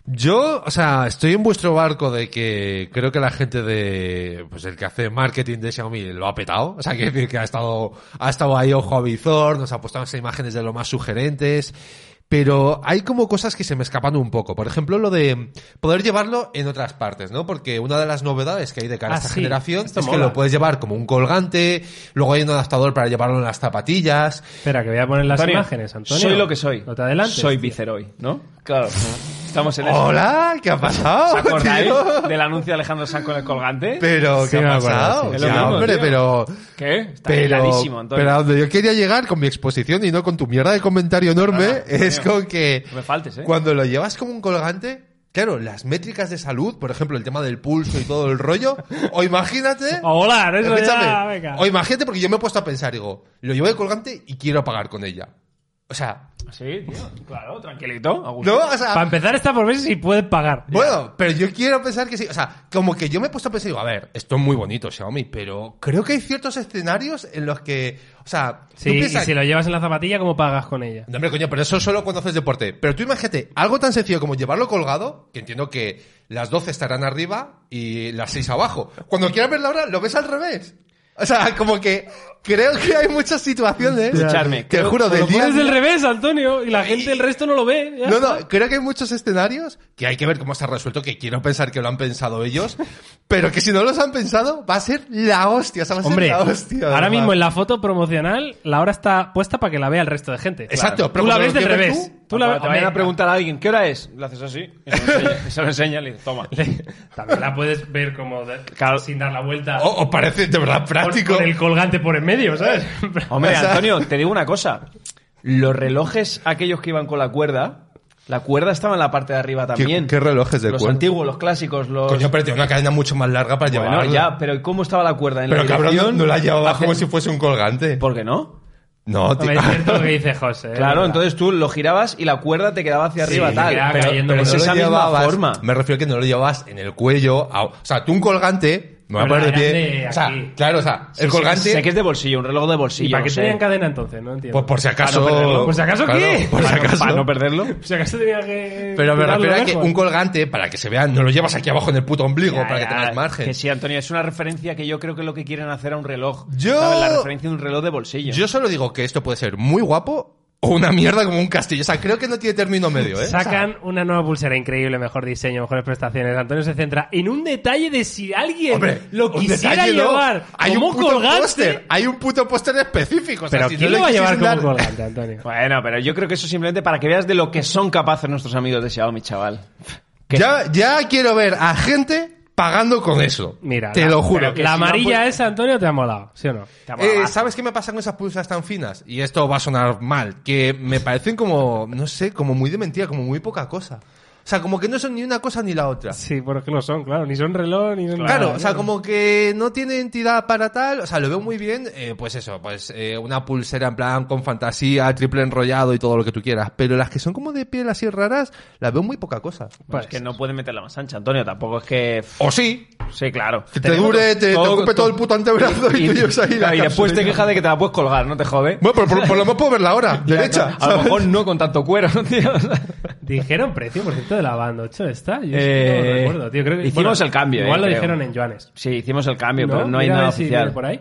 Speaker 2: Yo, o sea, estoy en vuestro barco de que creo que la gente de, pues el que hace marketing de Xiaomi lo ha petado. O sea, quiere decir que ha estado, ha estado ahí ojo a visor, nos ha puesto esas imágenes de lo más sugerentes. Pero hay como cosas que se me escapan un poco. Por ejemplo, lo de poder llevarlo en otras partes, ¿no? Porque una de las novedades que hay de cara a
Speaker 1: Ah,
Speaker 2: esta
Speaker 1: sí,
Speaker 2: generación
Speaker 1: esto
Speaker 2: es que lo puedes llevar como un colgante, luego hay un adaptador para llevarlo en las zapatillas.
Speaker 1: Espera, que voy a poner las
Speaker 3: Antonio,
Speaker 1: imágenes, Antonio.
Speaker 3: Soy lo que soy.
Speaker 1: No te adelantes.
Speaker 3: Soy
Speaker 1: tío.
Speaker 3: Viceroy, ¿no? Claro. Estamos en eso.
Speaker 2: ¡Hola! ¿Qué ha pasado?
Speaker 3: ¿Os acordáis
Speaker 2: tío?
Speaker 3: del anuncio de Alejandro Sanz con el colgante?
Speaker 2: Pero, ¿qué ha pasado?
Speaker 1: sí.
Speaker 3: Mismo,
Speaker 2: hombre,
Speaker 3: tío.
Speaker 2: pero...
Speaker 3: ¿Qué? Está
Speaker 2: Pero,
Speaker 3: Antonio.
Speaker 2: pero a donde yo quería llegar con mi exposición y no con tu mierda de comentario enorme
Speaker 3: Ah,
Speaker 2: es con que
Speaker 3: No me faltes, ¿eh?
Speaker 2: cuando lo llevas como un colgante, claro, las métricas de salud, por ejemplo, el tema del pulso y todo el rollo, o imagínate...
Speaker 1: A volar, eso ya, venga.
Speaker 2: o imagínate porque yo me he puesto a pensar, digo, lo llevo de colgante y quiero pagar con ella. O sea,
Speaker 3: Sí, tío. Claro, tranquilito.
Speaker 2: no, o sea,
Speaker 1: Para empezar está por ver si puedes pagar.
Speaker 2: Bueno, pero yo quiero pensar que sí. O sea, como que yo me he puesto a pensar, digo, a ver, esto es muy bonito, Xiaomi, pero creo que hay ciertos escenarios en los que, o sea, tú
Speaker 1: y
Speaker 2: piensas-
Speaker 1: si lo llevas en la zapatilla, ¿cómo pagas con ella?
Speaker 2: No, hombre, coño, pero eso solo cuando haces deporte. Pero tú imagínate, algo tan sencillo como llevarlo colgado, que entiendo que las 12 estarán arriba y las 6 abajo. Cuando quieras ver la hora, lo ves al revés. O sea, como que creo que hay muchas situaciones.
Speaker 3: Escuchadme,
Speaker 2: Te
Speaker 3: creo-
Speaker 2: juro, del día
Speaker 1: pones del revés, Antonio, y la gente, el resto no lo ve. ya
Speaker 2: No,
Speaker 1: está.
Speaker 2: no, creo que hay muchos escenarios que hay que ver cómo está resuelto, que quiero pensar que lo han pensado ellos, pero que si no los han pensado, va a ser la hostia, o sea, va a
Speaker 1: Hombre,
Speaker 2: ser la hostia.
Speaker 1: ahora mismo en la foto promocional, la hora está puesta para que la vea el resto de gente.
Speaker 2: Exacto, pero
Speaker 1: tú la ves del revés.
Speaker 2: tú,
Speaker 1: Tú la
Speaker 3: te vayan a preguntar a alguien, ¿qué hora es? Le haces así, y se lo enseña, y se lo enseña y le dices, toma.
Speaker 1: También la puedes ver como de-
Speaker 3: Claro.
Speaker 1: sin dar la vuelta.
Speaker 2: O, o parece de verdad práctico.
Speaker 1: con el colgante por en medio, ¿sabes?
Speaker 3: Hombre, Antonio, te digo una cosa. Los relojes, aquellos que iban con la cuerda, la cuerda estaba en la parte de arriba también.
Speaker 2: qué relojes de
Speaker 3: Los
Speaker 2: cuerda?
Speaker 3: antiguos, los clásicos, los...
Speaker 2: Coño, pero tiene una cadena mucho más larga para
Speaker 3: bueno,
Speaker 2: llevarlo.
Speaker 3: ya, pero ¿cómo estaba la cuerda? En
Speaker 2: Pero
Speaker 3: la
Speaker 2: cabrón, no,
Speaker 3: dirección,
Speaker 2: no la llevaba como si fuese un colgante.
Speaker 3: ¿Por qué no?
Speaker 2: No, tío.
Speaker 1: Es cierto lo que dice José. ¿eh?
Speaker 3: Claro, entonces tú lo girabas y la cuerda te quedaba hacia arriba, tal. Pero, pero
Speaker 1: por
Speaker 3: es
Speaker 2: no
Speaker 3: esa misma
Speaker 2: llevabas-
Speaker 3: forma.
Speaker 2: Me refiero a que no lo llevabas en el cuello. a- o sea, tú un colgante. Me voy a poner de pie. O sea,
Speaker 1: aquí.
Speaker 2: claro, o sea, el
Speaker 3: sí,
Speaker 2: colgante.
Speaker 3: Sé que es de bolsillo, un reloj de bolsillo.
Speaker 1: ¿Y para
Speaker 3: no
Speaker 1: qué
Speaker 3: sé.
Speaker 1: tenían cadena entonces? No entiendo.
Speaker 2: Pues por si acaso.
Speaker 3: Para no perderlo.
Speaker 1: ¿Por si acaso
Speaker 2: Claro,
Speaker 1: qué?
Speaker 2: Por si
Speaker 3: no-
Speaker 2: acaso.
Speaker 3: Para no perderlo.
Speaker 1: Si acaso tenía que.
Speaker 2: Pero me refiero a que un colgante, para que se vean, no lo llevas aquí abajo en el puto ombligo,
Speaker 3: Ya,
Speaker 2: para que tengas margen.
Speaker 3: Que sí, Antonio, es una referencia que yo creo que es lo que quieren hacer a un reloj.
Speaker 2: Yo-
Speaker 3: ¿Sabes? La referencia de un reloj de bolsillo.
Speaker 2: Yo solo digo que esto puede ser muy guapo o una mierda como un castillo. O sea, creo que no tiene término medio, ¿eh? O sea,
Speaker 1: Sacan una nueva pulsera increíble, mejor diseño, mejores prestaciones. Antonio se centra en un detalle de si alguien
Speaker 2: hombre,
Speaker 1: lo quisiera
Speaker 2: detalle no.
Speaker 1: llevar
Speaker 2: Hay
Speaker 1: como
Speaker 2: un puto
Speaker 1: colgante.
Speaker 2: póster. Hay un puto póster específico. O sea,
Speaker 1: Pero
Speaker 2: si
Speaker 1: ¿quién
Speaker 2: no
Speaker 1: lo va a
Speaker 2: le
Speaker 1: llevar como
Speaker 2: dar-
Speaker 1: colgante, Antonio?
Speaker 3: Bueno, pero yo creo que eso simplemente para que veas de lo que son capaces nuestros amigos de Xiaomi, chaval.
Speaker 2: Ya, ya quiero ver a gente pagando con eso.
Speaker 1: Mira,
Speaker 2: Te
Speaker 1: la-
Speaker 2: lo juro.
Speaker 3: que
Speaker 1: La
Speaker 3: si no,
Speaker 1: amarilla
Speaker 3: pues-
Speaker 1: esa, Antonio, te ha molado, ¿sí o no?
Speaker 3: Te
Speaker 2: Eh. ¿Sabes qué me pasa con esas pulsas tan finas? Y esto va a sonar mal. Que me parecen como, no sé, como muy de mentira, como muy poca cosa. O sea, como que no son ni una cosa ni la otra.
Speaker 1: Sí, porque lo son, claro. Ni son reloj, ni son
Speaker 2: Claro,
Speaker 1: nada,
Speaker 2: o sea,
Speaker 1: ¿no?
Speaker 2: como que no tiene entidad para tal, o sea, lo veo muy bien, eh, pues eso, pues eh, una pulsera en plan con fantasía, triple enrollado y todo lo que tú quieras, pero las que son como de piel así raras, las veo muy poca cosa.
Speaker 3: Pues que no pueden meterla más ancha, Antonio. Tampoco es que...
Speaker 2: O sí,
Speaker 3: Sí, claro.
Speaker 2: que te dure, te, te ocupe todo el puto antebrazo y, tú lleves ahí la
Speaker 3: y después te quejas de que te la puedes colgar, ¿no te jode?
Speaker 2: Bueno, pero por, por lo menos puedo verla ahora, derecha.
Speaker 3: A lo mejor no con tanto cuero, ¿no, tío?
Speaker 1: Dijeron precio, por cierto, de la banda 8 esta. Yo
Speaker 3: Eh,
Speaker 1: no lo recuerdo, tío. Creo que,
Speaker 3: hicimos el cambio,
Speaker 1: Igual
Speaker 3: eh,
Speaker 1: lo
Speaker 3: creo.
Speaker 1: dijeron en yuanes.
Speaker 3: Sí, hicimos el cambio, pero no hay
Speaker 1: Mira a
Speaker 3: nada
Speaker 1: si
Speaker 3: oficial.
Speaker 1: por ahí.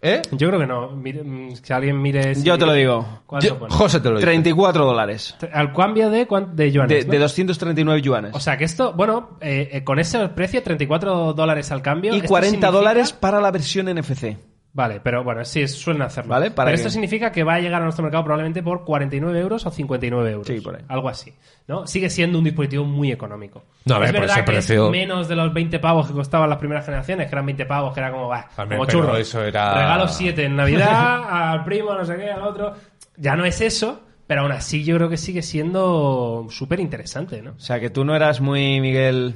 Speaker 2: ¿Eh?
Speaker 1: Yo creo que no. Mire, mm, si alguien mire. si-
Speaker 3: Yo te lo digo.
Speaker 1: ¿Cuánto
Speaker 2: Yo-
Speaker 1: pone?
Speaker 2: José te lo dice.
Speaker 3: 34 dólares.
Speaker 1: Al cambio de, cuán- de yuanes.
Speaker 3: De,
Speaker 1: ¿no?
Speaker 3: de 239 yuanes.
Speaker 1: O sea que esto, bueno, eh, eh, con ese precio, 34 dólares al cambio.
Speaker 3: y
Speaker 1: esto
Speaker 3: 40
Speaker 1: significa-
Speaker 3: dólares para la versión NFC.
Speaker 1: Vale, pero bueno, sí, suelen hacerlo.
Speaker 3: Vale, para
Speaker 1: pero esto significa que va a llegar a nuestro mercado probablemente por 49 euros o 59 euros.
Speaker 3: Sí, por ahí.
Speaker 1: Algo así. ¿no? Sigue siendo un dispositivo muy económico.
Speaker 2: No, a ver,
Speaker 1: es
Speaker 2: por
Speaker 1: verdad
Speaker 2: ese
Speaker 1: que
Speaker 2: precio-
Speaker 1: es menos de los 20 pavos que costaban las primeras generaciones, que eran 20 pavos, que era como, bah, como
Speaker 2: pero
Speaker 1: churros.
Speaker 2: eso era-
Speaker 1: Regalo 7 en Navidad, al primo, no sé qué, al otro. Ya no es eso, pero aún así yo creo que sigue siendo súper interesante, ¿no?
Speaker 3: O sea, que tú no eras muy, Miguel,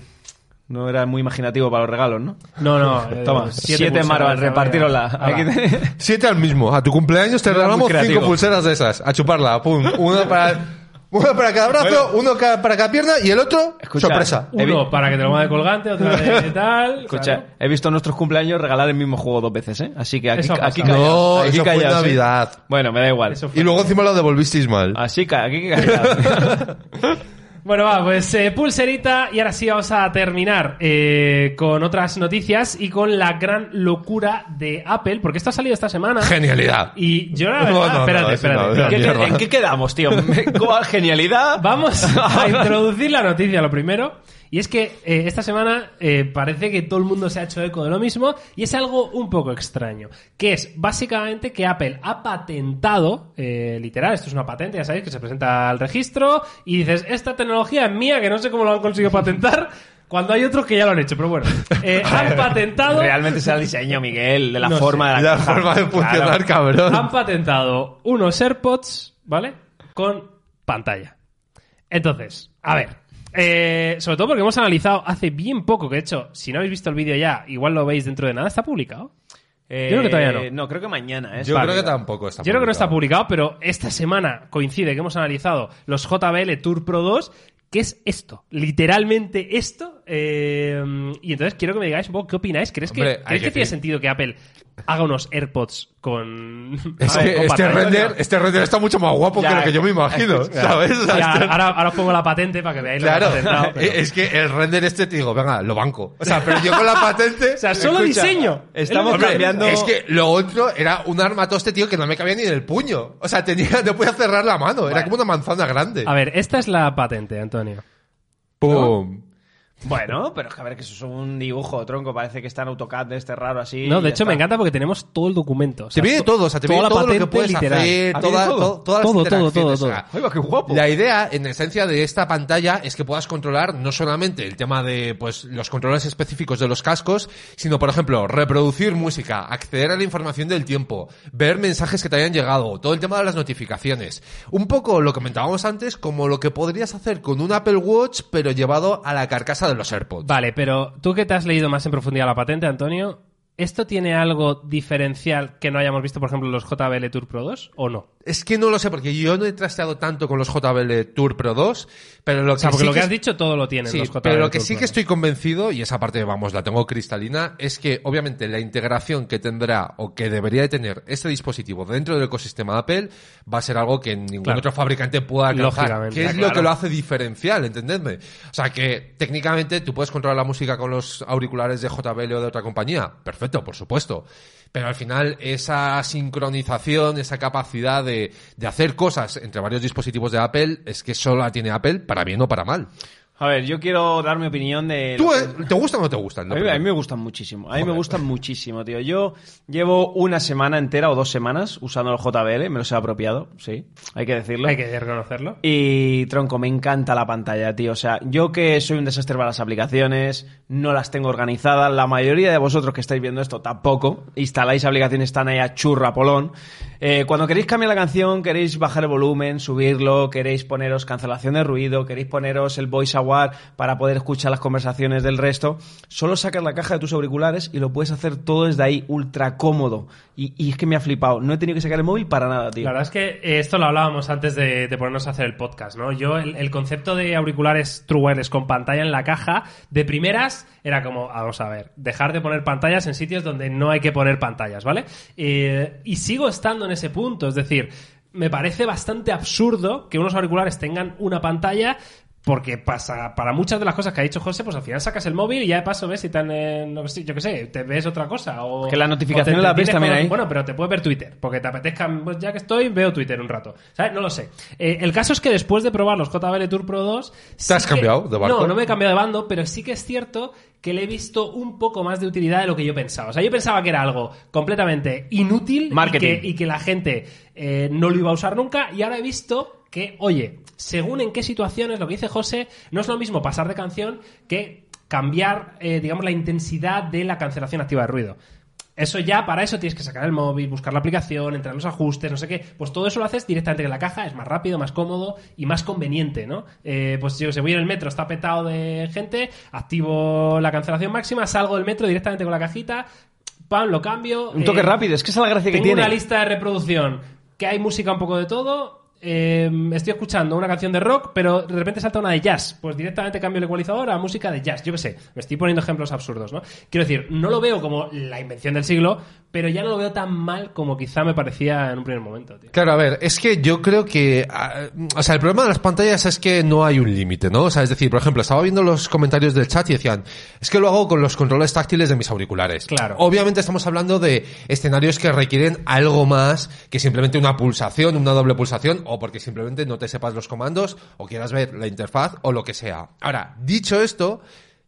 Speaker 3: no eras muy imaginativo para los regalos, ¿no?
Speaker 1: No, no. eh,
Speaker 3: Toma, siete,
Speaker 1: pulseras,
Speaker 3: marvas,
Speaker 1: ¿sabes?
Speaker 3: repartíronla.
Speaker 1: Hala.
Speaker 3: Aquí te-
Speaker 2: Siete al mismo. A tu cumpleaños te
Speaker 3: Era
Speaker 2: regalamos cinco pulseras de esas. A chuparla. Pum. Una para, una para cada brazo, uno para cada pierna y el otro,
Speaker 3: Escucha,
Speaker 2: sorpresa.
Speaker 1: Uno para que te lo mande colgante, otra de tal.
Speaker 3: Escucha,
Speaker 1: claro.
Speaker 3: he visto en nuestros cumpleaños regalar el mismo juego dos veces, ¿eh? Así que aquí,
Speaker 1: Eso
Speaker 3: aquí callaos,
Speaker 2: No,
Speaker 3: aquí
Speaker 2: eso fue
Speaker 3: ¿eh?
Speaker 2: Navidad.
Speaker 3: Bueno, me da igual.
Speaker 1: Eso fue.
Speaker 2: Y luego encima lo devolvisteis mal.
Speaker 3: Así que aquí callaos.
Speaker 1: Bueno, va, pues eh, pulserita y ahora sí vamos a terminar eh, con otras noticias y con la gran locura de Apple, porque esto ha salido esta semana.
Speaker 2: Genialidad.
Speaker 1: Y yo la
Speaker 2: No,
Speaker 1: verdad,
Speaker 2: no, no,
Speaker 1: espérate,
Speaker 2: no,
Speaker 1: espérate.
Speaker 2: no,
Speaker 3: ¿Qué-. ¿En qué quedamos, tío? ¿Cuál genialidad?
Speaker 1: Vamos a introducir la noticia lo primero. Y es que eh, esta semana eh, parece que todo el mundo se ha hecho eco de lo mismo y es algo un poco extraño. Que es básicamente que Apple ha patentado, eh, literal, esto es una patente, ya sabéis, que se presenta al registro y dices, esta tecnología es mía, que no sé cómo lo han conseguido patentar, cuando hay otros que ya lo han hecho. Pero bueno, eh, han patentado...
Speaker 3: Realmente será el diseño, Miguel, de la
Speaker 1: No
Speaker 3: forma de
Speaker 2: La
Speaker 3: la
Speaker 2: forma de funcionar,
Speaker 3: Claro.
Speaker 2: cabrón.
Speaker 1: han patentado unos AirPods, ¿vale? Con pantalla. Entonces, a ver. Eh, sobre todo porque hemos analizado hace bien poco, que de hecho, si no habéis visto el vídeo ya, igual lo veis dentro de nada, está publicado.
Speaker 3: Eh,
Speaker 1: Yo creo que todavía no.
Speaker 3: No, creo que mañana, ¿eh?
Speaker 2: Yo
Speaker 3: Vale.
Speaker 2: creo que tampoco está
Speaker 1: Yo creo que no está
Speaker 2: publicado.
Speaker 1: publicado, pero esta semana coincide que hemos analizado los JBL Tour Pro 2, que es esto, literalmente esto. Eh, y entonces quiero que me digáis un poco qué opináis. ¿Crees que,
Speaker 2: Hombre, hay
Speaker 1: ¿creéis
Speaker 2: que
Speaker 1: que tiene
Speaker 2: decir-
Speaker 1: sentido que Apple haga unos AirPods con.
Speaker 2: Es
Speaker 1: con
Speaker 2: que este
Speaker 1: pantalla?
Speaker 2: render, este render está mucho más guapo
Speaker 3: Ya,
Speaker 2: que lo que yo me imagino,
Speaker 3: escucha.
Speaker 2: ¿sabes? O sea,
Speaker 1: Ya,
Speaker 2: este-
Speaker 1: ahora, ahora os pongo la patente para que veáis lo que
Speaker 2: Claro,
Speaker 1: ha patentado, pero-
Speaker 2: es que el render este te digo, venga, lo banco. O sea, pero yo con la patente.
Speaker 1: O sea, solo
Speaker 2: Escucha,
Speaker 1: diseño.
Speaker 3: estamos
Speaker 2: Hombre,
Speaker 3: cambiando-
Speaker 2: Es que lo otro era un armatoste, tío, que no me cabía ni en el puño. O sea, tenía, no podía cerrar la mano. Era como una manzana grande.
Speaker 1: A ver, esta es la patente, Antonio.
Speaker 2: Pum.
Speaker 3: Bueno, pero es que a ver, que eso es un dibujo, tronco. Parece que está en AutoCAD de este raro así.
Speaker 1: No, de hecho me encanta porque tenemos todo el documento. O
Speaker 2: Te
Speaker 1: sea,
Speaker 2: viene
Speaker 1: to-
Speaker 2: todo, o sea, te
Speaker 1: toda
Speaker 2: viene
Speaker 1: la
Speaker 2: todo lo que
Speaker 1: patente
Speaker 2: puedes
Speaker 1: literal.
Speaker 2: hacer,
Speaker 3: ¿Ah,
Speaker 2: toda-
Speaker 3: todo?
Speaker 2: to- todas
Speaker 1: Todo,
Speaker 2: las
Speaker 1: todo,
Speaker 2: interacciones,
Speaker 1: todo,
Speaker 2: o sea,
Speaker 3: Ay, va, qué guapo.
Speaker 2: La idea, en esencia, de esta pantalla es que puedas controlar no solamente el tema de pues los controles específicos de los cascos, sino, por ejemplo, reproducir música, acceder a la información del tiempo, ver mensajes que te hayan llegado, todo el tema de las notificaciones. Un poco lo que comentábamos antes, como lo que podrías hacer con un Apple Watch, pero llevado a la carcasa de los AirPods.
Speaker 1: Vale, pero tú que te has leído más en profundidad la patente, Antonio, ¿esto tiene algo diferencial que no hayamos visto, por ejemplo, en los JBL Tour Pro 2 o no?
Speaker 2: Es que no lo sé, porque yo no he trasteado tanto con los JBL Tour Pro 2, pero lo
Speaker 1: O sea,
Speaker 2: que
Speaker 1: porque
Speaker 2: sí
Speaker 1: lo que
Speaker 2: es-
Speaker 1: has dicho todo lo tienen
Speaker 2: Sí,
Speaker 1: los JBL
Speaker 2: pero lo que
Speaker 1: Tour
Speaker 2: sí
Speaker 1: Pro
Speaker 2: que
Speaker 1: 2.
Speaker 2: estoy convencido, y esa parte, vamos, la tengo cristalina, es que obviamente la integración que tendrá o que debería de tener este dispositivo dentro del ecosistema Apple va a ser algo que ningún
Speaker 1: Claro.
Speaker 2: otro fabricante pueda alcanzar. Que es
Speaker 1: claro.
Speaker 2: lo que lo hace diferencial, ¿entendedme? O sea, que técnicamente tú puedes controlar la música con los auriculares de JBL o de otra compañía. Perfecto, por supuesto. Pero al final esa sincronización, esa capacidad de, de hacer cosas entre varios dispositivos de Apple es que solo la tiene Apple para bien o para mal.
Speaker 3: A ver, yo quiero dar mi opinión de.
Speaker 2: ¿Tú, eh,
Speaker 3: que-
Speaker 2: ¿Te gustan o no te gustan?
Speaker 3: A mí, a mí
Speaker 2: primero.
Speaker 3: me gustan muchísimo. A mí me gustan muchísimo, tío. Yo llevo una semana entera o dos semanas usando el JBL, me los he apropiado, sí, hay que decirlo.
Speaker 1: Hay que reconocerlo.
Speaker 3: Y tronco, me encanta la pantalla, tío. O sea, yo que soy un desastre para las aplicaciones, no las tengo organizadas. La mayoría de vosotros que estáis viendo esto tampoco. Instaláis aplicaciones, están ahí a churra polón. Eh, cuando queréis cambiar la canción, queréis bajar el volumen, subirlo, queréis poneros cancelación de ruido, queréis poneros el voice para poder escuchar las conversaciones del resto, solo sacas la caja de tus auriculares y lo puedes hacer todo desde ahí, ultra cómodo. Y, y es que me ha flipado. No he tenido que sacar el móvil para nada, tío.
Speaker 1: La verdad es que eh, esto lo hablábamos antes de, ponernos a hacer el podcast, ¿no? Yo, el, el concepto de auriculares True Wireless con pantalla en la caja, de primeras, era como, vamos a ver, dejar de poner pantallas en sitios donde no hay que poner pantallas, ¿vale? Eh, y sigo estando en ese punto, es decir, me parece bastante absurdo que unos auriculares tengan una pantalla Porque pasa, para muchas de las cosas que ha dicho José, pues al final sacas el móvil y ya de paso ves si tan, eh, no sé, yo qué sé, te ves otra cosa. O,
Speaker 3: Que
Speaker 1: te- te
Speaker 3: las ves también ahí.
Speaker 1: Bueno, pero te puedes ver Twitter, porque te apetezca, pues ya que estoy, veo Twitter un rato. ¿Sabes? No lo sé. Eh, el caso es que después de probar los JBL Tour Pro 2... sí
Speaker 2: has
Speaker 1: que-
Speaker 2: cambiado de barco?
Speaker 1: No, no me he cambiado de bando, pero sí que es cierto que le he visto un poco más de utilidad de lo que yo pensaba. O sea, yo pensaba que era algo completamente inútil y
Speaker 3: Marketing.
Speaker 1: que, y que la gente eh, no lo iba a usar nunca y ahora he visto que, oye, según en qué situaciones, lo que dice José, no es lo mismo pasar de canción que cambiar, eh, digamos, la intensidad de la cancelación activa de ruido. Eso ya, para eso tienes que sacar el móvil, buscar la aplicación, entrar en los ajustes, no sé qué. Pues todo eso lo haces directamente en la caja, es más rápido, más cómodo y más conveniente, ¿no? Eh, pues yo, si voy en el metro, está petado de gente, activo la cancelación máxima, salgo del metro directamente con la cajita, pam, lo cambio.
Speaker 3: Un toque
Speaker 1: eh,
Speaker 3: rápido, es que esa es la gracia que
Speaker 1: tengo
Speaker 3: tiene.
Speaker 1: una lista de reproducción que hay música un poco de todo. Eh, estoy escuchando una canción de rock, pero de repente salta una de jazz. Pues directamente cambio el ecualizador a música de jazz. Yo qué sé, me estoy poniendo ejemplos absurdos, ¿no? Quiero decir, no lo veo como la invención del siglo, pero ya no lo veo tan mal como quizá me parecía en un primer momento, tío.
Speaker 2: Claro, a ver, es que yo creo que, ah, o sea, el problema de las pantallas es que no hay un límite, ¿no? O sea, es decir, por ejemplo, estaba viendo los comentarios del chat y decían, es que lo hago con los controles táctiles de mis auriculares.
Speaker 1: Claro.
Speaker 2: Obviamente estamos hablando de escenarios que requieren algo más que simplemente una pulsación, una doble pulsación, o porque simplemente no te sepas los comandos, o quieras ver la interfaz, o lo que sea. Ahora, dicho esto,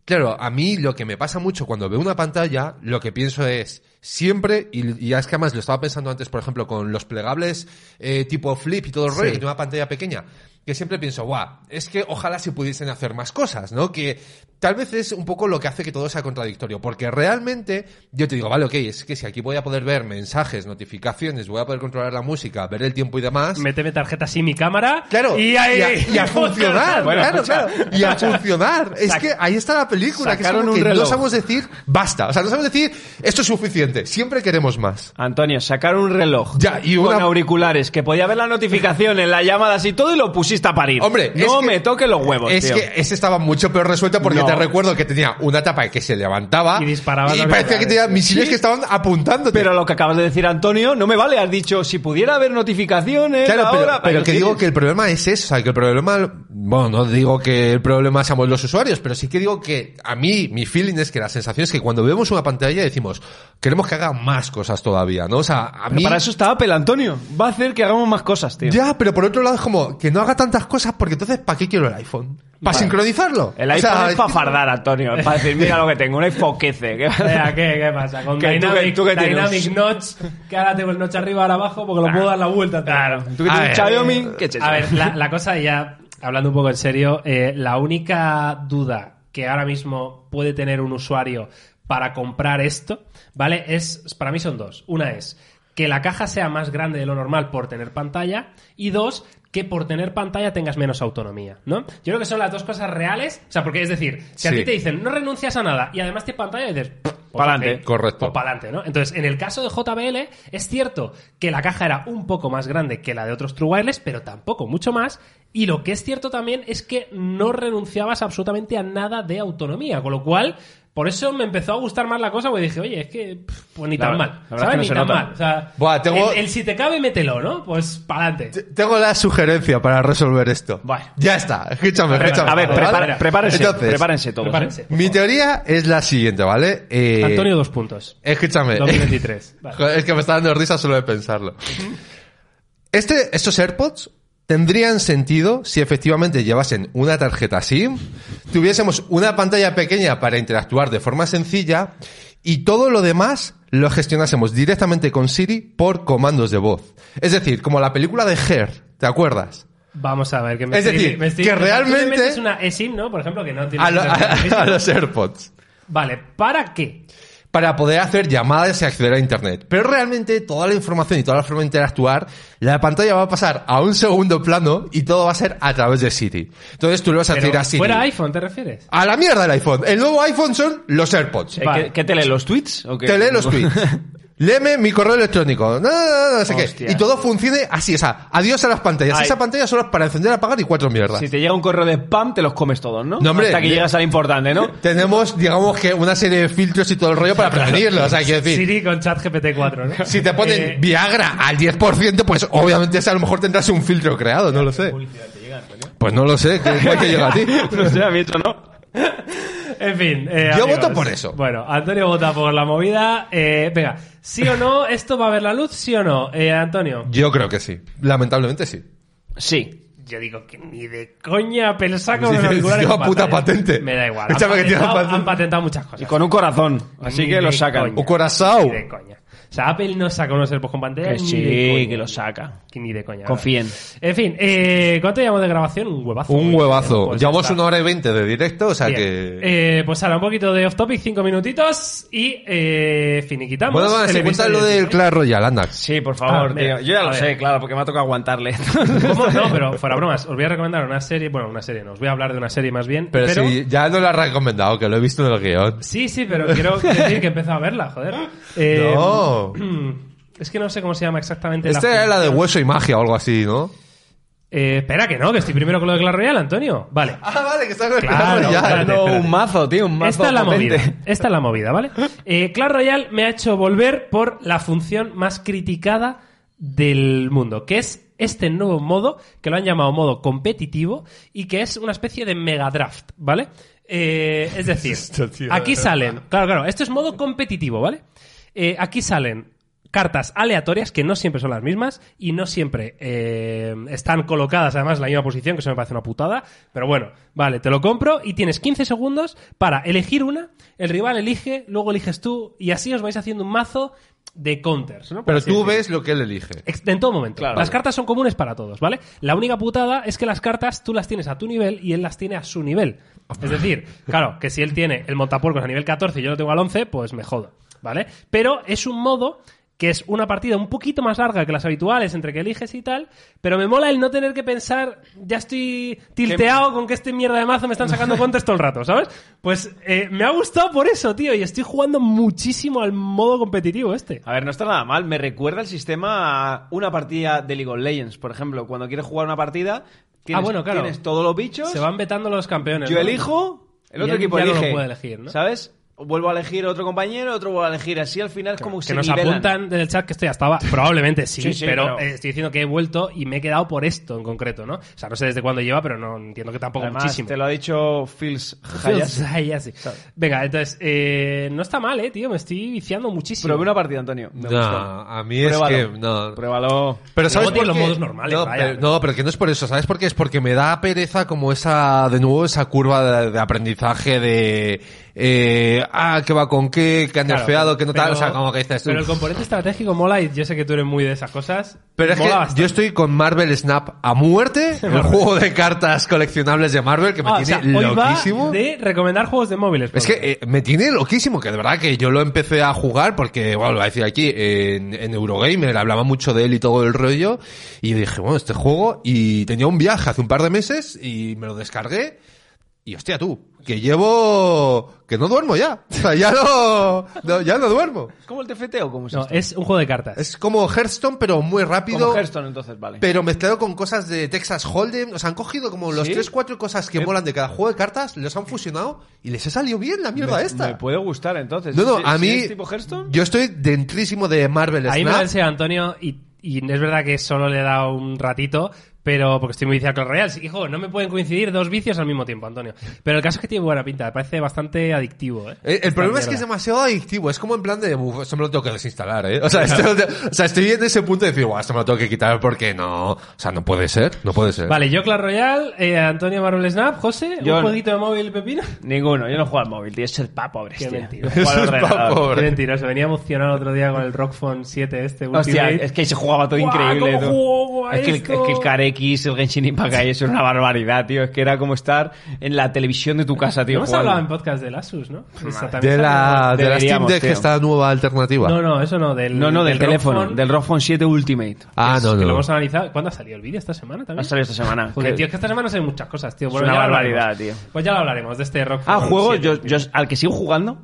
Speaker 2: Claro, a mí lo que me pasa mucho cuando veo una pantalla, lo que pienso es siempre, y, y es que además lo estaba pensando antes, por ejemplo, con los plegables eh, tipo flip y todo el rollo,
Speaker 1: Sí.
Speaker 2: que tiene una pantalla pequeña, que siempre pienso, guau, es que ojalá se pudiesen hacer más cosas, ¿no? Que tal vez es un poco lo que hace que todo sea contradictorio, porque realmente yo te digo, vale, ok, es que si aquí voy a poder ver mensajes, notificaciones, voy a poder controlar la música, ver el tiempo y demás,
Speaker 1: Méteme tarjeta SIM y cámara.
Speaker 2: Claro,
Speaker 1: y, ahí,
Speaker 2: y a, y a funcionar,
Speaker 3: Bueno,
Speaker 2: claro,
Speaker 3: escucha,
Speaker 2: claro, y a funcionar. Es que ahí está la película, que es como
Speaker 3: un
Speaker 2: que no sabemos decir basta, o sea, no sabemos decir esto es suficiente, siempre queremos más.
Speaker 3: Antonio, sacaron un reloj
Speaker 2: Ya, y
Speaker 3: con auriculares que podía ver la notificación en las llamadas y todo y lo pusiste a parir.
Speaker 2: Hombre,
Speaker 3: no
Speaker 2: que-
Speaker 3: me toques los huevos,
Speaker 2: Es
Speaker 3: tío.
Speaker 2: que ese estaba mucho peor resuelto porque
Speaker 3: No.
Speaker 2: te recuerdo que tenía una tapa que se levantaba
Speaker 1: Y disparaba
Speaker 2: y parecía que tenía misiles que estaban apuntando.
Speaker 3: Pero lo que acabas de decir, Antonio, no me vale. Has dicho, si pudiera haber notificaciones
Speaker 2: Claro, pero,
Speaker 3: ahora...
Speaker 2: pero
Speaker 3: Ahí
Speaker 2: que digo que el problema es eso, o sea, que el problema, bueno, no digo que el problema seamos los usuarios, pero sí que digo que a mí, mi feeling es que la sensación es que cuando vemos una pantalla decimos, queremos que haga más cosas todavía, ¿no? O sea, a
Speaker 3: Pero
Speaker 2: mí...
Speaker 3: para eso está Apple, Antonio. Va a hacer que hagamos más cosas, tío.
Speaker 2: Ya, pero por otro lado es como, que no haga tantas cosas porque entonces, ¿para qué quiero el iPhone? ¿Para
Speaker 3: Vale.
Speaker 2: sincronizarlo?
Speaker 3: El
Speaker 2: O
Speaker 3: iPhone
Speaker 2: sea,
Speaker 3: es para fardar, Antonio. Es para decir, mira lo que tengo, un iPhone 15. ¿Qué-
Speaker 1: Venga, ¿qué, ¿Qué pasa? Con
Speaker 3: que-
Speaker 1: Dynamic,
Speaker 3: tú.
Speaker 1: Dynamic Notch, que ahora tengo el notch arriba, ahora abajo, porque lo puedo dar la vuelta.
Speaker 3: Claro. Tú que
Speaker 2: A
Speaker 3: tienes un Xiaomi, ¿qué?
Speaker 1: A ver, la, la cosa ya, hablando un poco en serio, eh, la única duda que ahora mismo puede tener un usuario para comprar esto, ¿vale? Es, para mí son dos. Una es que la caja sea más grande de lo normal por tener pantalla y dos, que por tener pantalla tengas menos autonomía, ¿no? Yo creo que son las dos cosas reales, o sea, porque es decir, si a ti te dicen no renuncias a nada y además tienes pantalla, dices, pues,
Speaker 3: Pa'lante.
Speaker 1: ok,
Speaker 2: Correcto.
Speaker 1: pues pa'lante, ¿no? Entonces, en el caso de JBL, es cierto que la caja era un poco más grande que la de otros True Wireless, pero tampoco mucho más. Y lo que es cierto también es que no renunciabas absolutamente a nada de autonomía, con lo cual, por eso me empezó a gustar más la cosa, porque dije, oye, es que, pff, pues ni
Speaker 3: La
Speaker 1: tan mal,
Speaker 3: la
Speaker 1: ¿sabes?
Speaker 3: es
Speaker 1: Ni
Speaker 3: que no
Speaker 1: tan
Speaker 3: se nota.
Speaker 1: mal. O sea,
Speaker 2: Buah, tengo-
Speaker 1: el, el si te cabe, mételo, ¿no? Pues pa'lante.
Speaker 2: Tengo la sugerencia para resolver esto.
Speaker 3: Vale.
Speaker 2: Ya está, escúchame, escúchame.
Speaker 3: a ver,
Speaker 2: ¿vale?
Speaker 3: prepara- prepárense,
Speaker 2: Entonces,
Speaker 3: prepárense todos. ¿eh?
Speaker 1: Prepárense.
Speaker 2: Mi teoría es la siguiente, ¿vale? Eh,
Speaker 1: Antonio, dos puntos.
Speaker 2: Escúchame.
Speaker 1: 2023. Vale.
Speaker 2: Joder, es que me está dando risa solo de pensarlo. Este, estos AirPods tendrían sentido si efectivamente llevasen una tarjeta SIM, tuviésemos una pantalla pequeña para interactuar de forma sencilla y todo lo demás lo gestionásemos directamente con Siri por comandos de voz. Es decir, como la película de Her, ¿te acuerdas?
Speaker 1: Vamos a ver, que me
Speaker 2: Es
Speaker 1: estoy-
Speaker 2: decir,
Speaker 1: me estoy-
Speaker 2: que realmente-
Speaker 1: metes una eSIM, ¿no? Por ejemplo, que no tiene...
Speaker 2: A, lo- a los AirPods.
Speaker 1: Vale, ¿para qué?
Speaker 2: Para poder hacer llamadas y acceder a internet. Pero realmente toda la información y toda la forma de interactuar, la pantalla va a pasar a un segundo plano y todo va a ser a través de Siri. Entonces tú le vas a decir a Siri.
Speaker 1: fuera iPhone, ¿te refieres?
Speaker 2: A la mierda el iPhone. El nuevo iPhone son los AirPods.
Speaker 3: Eh,
Speaker 1: Vale.
Speaker 3: ¿qué, qué te lee, los tweets? ¿O qué?
Speaker 2: Te lee los tweets. Léeme mi correo electrónico. No, no, no, no sé
Speaker 3: Hostia.
Speaker 2: qué. Y todo funcione así. O sea, adiós a las pantallas.
Speaker 3: Ay.
Speaker 2: Esa pantalla solo es para encender, apagar y cuatro mierdas.
Speaker 3: Si te llega un correo de spam, te los comes todos, ¿no?
Speaker 2: No, hombre,
Speaker 3: Hasta que
Speaker 2: de-
Speaker 3: llegas al importante, ¿no?
Speaker 2: Tenemos, digamos que una serie de filtros y todo el rollo para prevenirlo. O sea, quiero decir.
Speaker 1: Siri con chat GPT-4, ¿no?
Speaker 2: Si te ponen
Speaker 1: Eh,
Speaker 2: Viagra al 10%, pues obviamente ese a lo mejor tendrás un filtro creado, no lo sé.
Speaker 3: llega?
Speaker 2: Pues no lo sé, ¿qué es que llega a ti?
Speaker 3: No sé, a mí eso no.
Speaker 1: En fin. eh,
Speaker 2: Yo
Speaker 1: amigos.
Speaker 2: voto por eso.
Speaker 1: Bueno, Antonio vota por la movida. Eh, venga, ¿sí o no? ¿Esto va a ver la luz? ¿Sí o no? Eh, Antonio.
Speaker 2: Yo creo que sí. Lamentablemente sí.
Speaker 3: Sí.
Speaker 1: Yo digo que ni de coña saca
Speaker 2: Sí,
Speaker 1: unos auriculares con
Speaker 2: puta
Speaker 1: pantalla.
Speaker 2: patente.
Speaker 1: Me da igual.
Speaker 2: Échame
Speaker 1: han,
Speaker 2: que tiene
Speaker 1: patentado,
Speaker 2: patente.
Speaker 1: han patentado muchas cosas.
Speaker 3: Y con un corazón. Así
Speaker 1: Ni
Speaker 3: que lo sacan.
Speaker 1: coña.
Speaker 2: Un corazón.
Speaker 1: Ni de coña. O sea, Apple no saca unos AirPods con pantalla.
Speaker 3: Que
Speaker 1: ni
Speaker 3: sí,
Speaker 1: de coña.
Speaker 3: que lo saca.
Speaker 1: Que Ni de coña.
Speaker 3: Confíen.
Speaker 1: En fin, eh, ¿cuánto llevamos de grabación? Un huevazo.
Speaker 2: Un huevazo.
Speaker 1: Pues
Speaker 2: Llevamos
Speaker 1: ya está.
Speaker 2: una hora y veinte de directo, o sea
Speaker 1: Bien.
Speaker 2: que...
Speaker 1: Eh, pues ahora un poquito de off topic, cinco minutitos y eh, finiquitamos.
Speaker 2: Bueno, bueno, si cuenta lo del
Speaker 1: 16.
Speaker 2: Clash Royale, anda.
Speaker 3: Sí, por favor,
Speaker 1: Ah,
Speaker 3: tío. Yo ya lo
Speaker 1: ver.
Speaker 3: sé, claro, porque me ha tocado aguantarle.
Speaker 1: ¿Cómo? No, pero fuera bromas, os voy a recomendar una serie, bueno, una serie, no, os voy a hablar de una serie más bien.
Speaker 2: Pero, sí, ya no lo has recomendado, que lo he visto en el guion.
Speaker 1: Sí, sí, pero quiero decir que he empezado a verla, joder. Eh,
Speaker 2: No.
Speaker 1: Es que no sé cómo se llama exactamente
Speaker 2: Esta
Speaker 1: la
Speaker 2: era la de hueso y magia o algo así, ¿no?
Speaker 1: Eh, espera, que no, que estoy primero con lo de Clash Royale, Antonio. Vale.
Speaker 2: Ah, vale, que está con el
Speaker 1: Claro,
Speaker 2: Clash Royale.
Speaker 1: espérate,
Speaker 3: No,
Speaker 1: espérate.
Speaker 3: un mazo, tío, un mazo
Speaker 1: Esta es la movida. Esta es la movida, ¿vale? Eh, Clash Royale me ha hecho volver por la función más criticada del mundo, que es este nuevo modo, que lo han llamado modo competitivo, y que es una especie de mega draft, ¿vale? Eh, es decir, aquí salen, claro, claro, esto es modo competitivo, ¿vale? Eh, aquí salen cartas aleatorias que no siempre son las mismas y no siempre eh, están colocadas además en la misma posición, que eso me parece una putada. Pero bueno, vale, te lo compro y tienes 15 segundos para elegir una, el rival elige, luego eliges tú y así os vais haciendo un mazo de counters, ¿no?
Speaker 2: Pero tú ves lo que él elige.
Speaker 1: En todo momento.
Speaker 3: Claro.
Speaker 1: Las cartas son comunes para todos, ¿vale? La única putada es que las cartas tú las tienes a tu nivel y él las tiene a su nivel. Es decir, claro, que si él tiene el montapuercos a nivel 14 y yo lo tengo al 11, pues me jodo, ¿vale? Pero es un modo que es una partida un poquito más larga que las habituales entre que eliges y tal, pero me mola el no tener que pensar, ya estoy tilteado con que este mierda de mazo me están sacando contes todo el rato, ¿sabes? Pues eh, me ha gustado por eso, tío, y estoy jugando muchísimo al modo competitivo este.
Speaker 3: A ver, no está nada mal. Me recuerda el sistema a una partida de League of Legends, por ejemplo. Cuando quieres jugar una partida, tienes,
Speaker 1: Ah, bueno, claro.
Speaker 3: tienes todos los bichos.
Speaker 1: Se van vetando los campeones.
Speaker 3: Yo
Speaker 1: ¿no?
Speaker 3: elijo, el
Speaker 1: Y
Speaker 3: otro
Speaker 1: él
Speaker 3: equipo
Speaker 1: ya no lo
Speaker 3: elige.
Speaker 1: puede elegir, ¿no?
Speaker 3: ¿Sabes? Vuelvo a elegir otro compañero, otro vuelvo a elegir. Así al final es como
Speaker 1: que
Speaker 3: se
Speaker 1: nos
Speaker 3: nivelan.
Speaker 1: apuntan del chat que esto ya estaba. Probablemente sí,
Speaker 3: Sí, sí,
Speaker 1: pero,
Speaker 3: pero-
Speaker 1: eh, estoy diciendo que he vuelto y me he quedado por esto en concreto, ¿no? O sea, no sé desde cuándo lleva, pero no entiendo que tampoco
Speaker 3: Además,
Speaker 1: muchísimo.
Speaker 3: te lo ha dicho Phils Hayashi.
Speaker 1: Hayashi. Venga, entonces, eh, no está mal, eh, tío. Me estoy viciando muchísimo.
Speaker 3: Probé una partida, Antonio. Me
Speaker 2: No,
Speaker 3: gustó.
Speaker 2: a mí es que... No.
Speaker 3: Pruébalo.
Speaker 2: Pero ¿sabes por
Speaker 1: los modos normales,
Speaker 2: no,
Speaker 1: vaya.
Speaker 2: pero, no, pero que no es por eso, ¿sabes por qué? Es porque me da pereza como esa, de nuevo, esa curva de, de aprendizaje de, eh, ah, qué va con qué, que han
Speaker 1: Claro,
Speaker 2: nerfeado, que no tal, o sea, como que dices tú.
Speaker 1: Pero el componente estratégico mola y yo sé que tú eres muy de esas cosas.
Speaker 2: Pero es que
Speaker 1: bastante.
Speaker 2: yo estoy con Marvel Snap a muerte, el juego de cartas coleccionables de Marvel, que me
Speaker 1: Ah, o
Speaker 2: tiene
Speaker 1: sea, hoy va
Speaker 2: loquísimo.
Speaker 1: de recomendar juegos de móviles.
Speaker 2: Es que eh, me tiene loquísimo, que de verdad que yo lo empecé a jugar porque, bueno, lo voy a decir aquí, en, en Eurogamer hablaba mucho de él y todo el rollo, y dije, bueno, este juego, y tenía un viaje hace un par de meses, y me lo descargué, y hostia tú, que llevo, que no duermo ya, o sea, ya no, no, ya no duermo.
Speaker 3: ¿Es como el TFT o cómo es
Speaker 1: No,
Speaker 3: esto?
Speaker 1: es un juego de cartas.
Speaker 2: Es como Hearthstone, pero muy rápido.
Speaker 3: Como Hearthstone, entonces, vale.
Speaker 2: Pero mezclado con cosas de Texas Hold'em, o sea, han cogido como los
Speaker 3: ¿Sí?
Speaker 2: tres, cuatro cosas que molan de cada juego de cartas, los han fusionado y les ha salido bien la mierda esta.
Speaker 3: Me puede gustar, entonces.
Speaker 2: No, no, a mí.
Speaker 3: es tipo Hearthstone?
Speaker 2: Yo estoy dentrísimo de Marvel
Speaker 1: Ahí me lo
Speaker 2: Snap.
Speaker 1: enseña Antonio y, y es verdad que solo le he dado un ratito, pero porque estoy muy viciado con. Sí, hijo, no me pueden coincidir dos vicios al mismo tiempo, Antonio. Pero el caso es que tiene buena pinta, me parece bastante adictivo. ¿eh?
Speaker 2: Eh, El,
Speaker 1: Esta
Speaker 2: problema es que es
Speaker 1: mierda.
Speaker 2: demasiado adictivo. Es como en plan de, "Uf, esto me lo tengo que desinstalar, ¿eh? O sea, esto- o sea, estoy en ese punto de decir, guau, esto me lo tengo que quitar porque no, o sea, no puede ser, no puede ser.
Speaker 1: Vale, yo Clash Royale, eh, Antonio Marvel Snap, José,
Speaker 3: Yo
Speaker 1: un
Speaker 3: no.
Speaker 1: jueguito de móvil pepino.
Speaker 3: Ninguno, yo no juego al móvil, tío. Es el pa pobres,
Speaker 1: Qué
Speaker 2: pobre.
Speaker 1: Qué mentiroso, venía emocionado el otro día con el Rockfon 7 este
Speaker 3: Hostia,
Speaker 1: Ultimate.
Speaker 3: es que se jugaba todo increíble.
Speaker 1: ¿cómo
Speaker 3: tú.
Speaker 1: juego a
Speaker 3: es, que el, es que el Carex, el Genshin Impact ahí, eso es una barbaridad, tío. Es que era como estar en la televisión de tu casa, tío.
Speaker 1: Hemos hablado en podcast del Asus, ¿no?
Speaker 2: De la, de la Steam Deck,
Speaker 3: tío.
Speaker 2: esta nueva alternativa.
Speaker 1: No, no, eso no, del
Speaker 3: No, no, del, teléfono,
Speaker 1: Rockfon,
Speaker 3: del Rockfon 7 Ultimate.
Speaker 2: ah,
Speaker 1: es
Speaker 2: no,
Speaker 1: Que lo
Speaker 2: no.
Speaker 1: hemos analizado. ¿Cuándo ha salido el vídeo? ¿Esta semana también?
Speaker 3: Ha salido esta semana.
Speaker 1: Joder, tío, es que esta semana se ven muchas cosas, tío.
Speaker 3: Es
Speaker 1: Bueno,
Speaker 3: una
Speaker 1: ya lo
Speaker 3: barbaridad, tío.
Speaker 1: Pues ya lo hablaremos de este Rockfon
Speaker 3: Ah, juego,
Speaker 1: 7,
Speaker 3: yo, yo al que sigo jugando.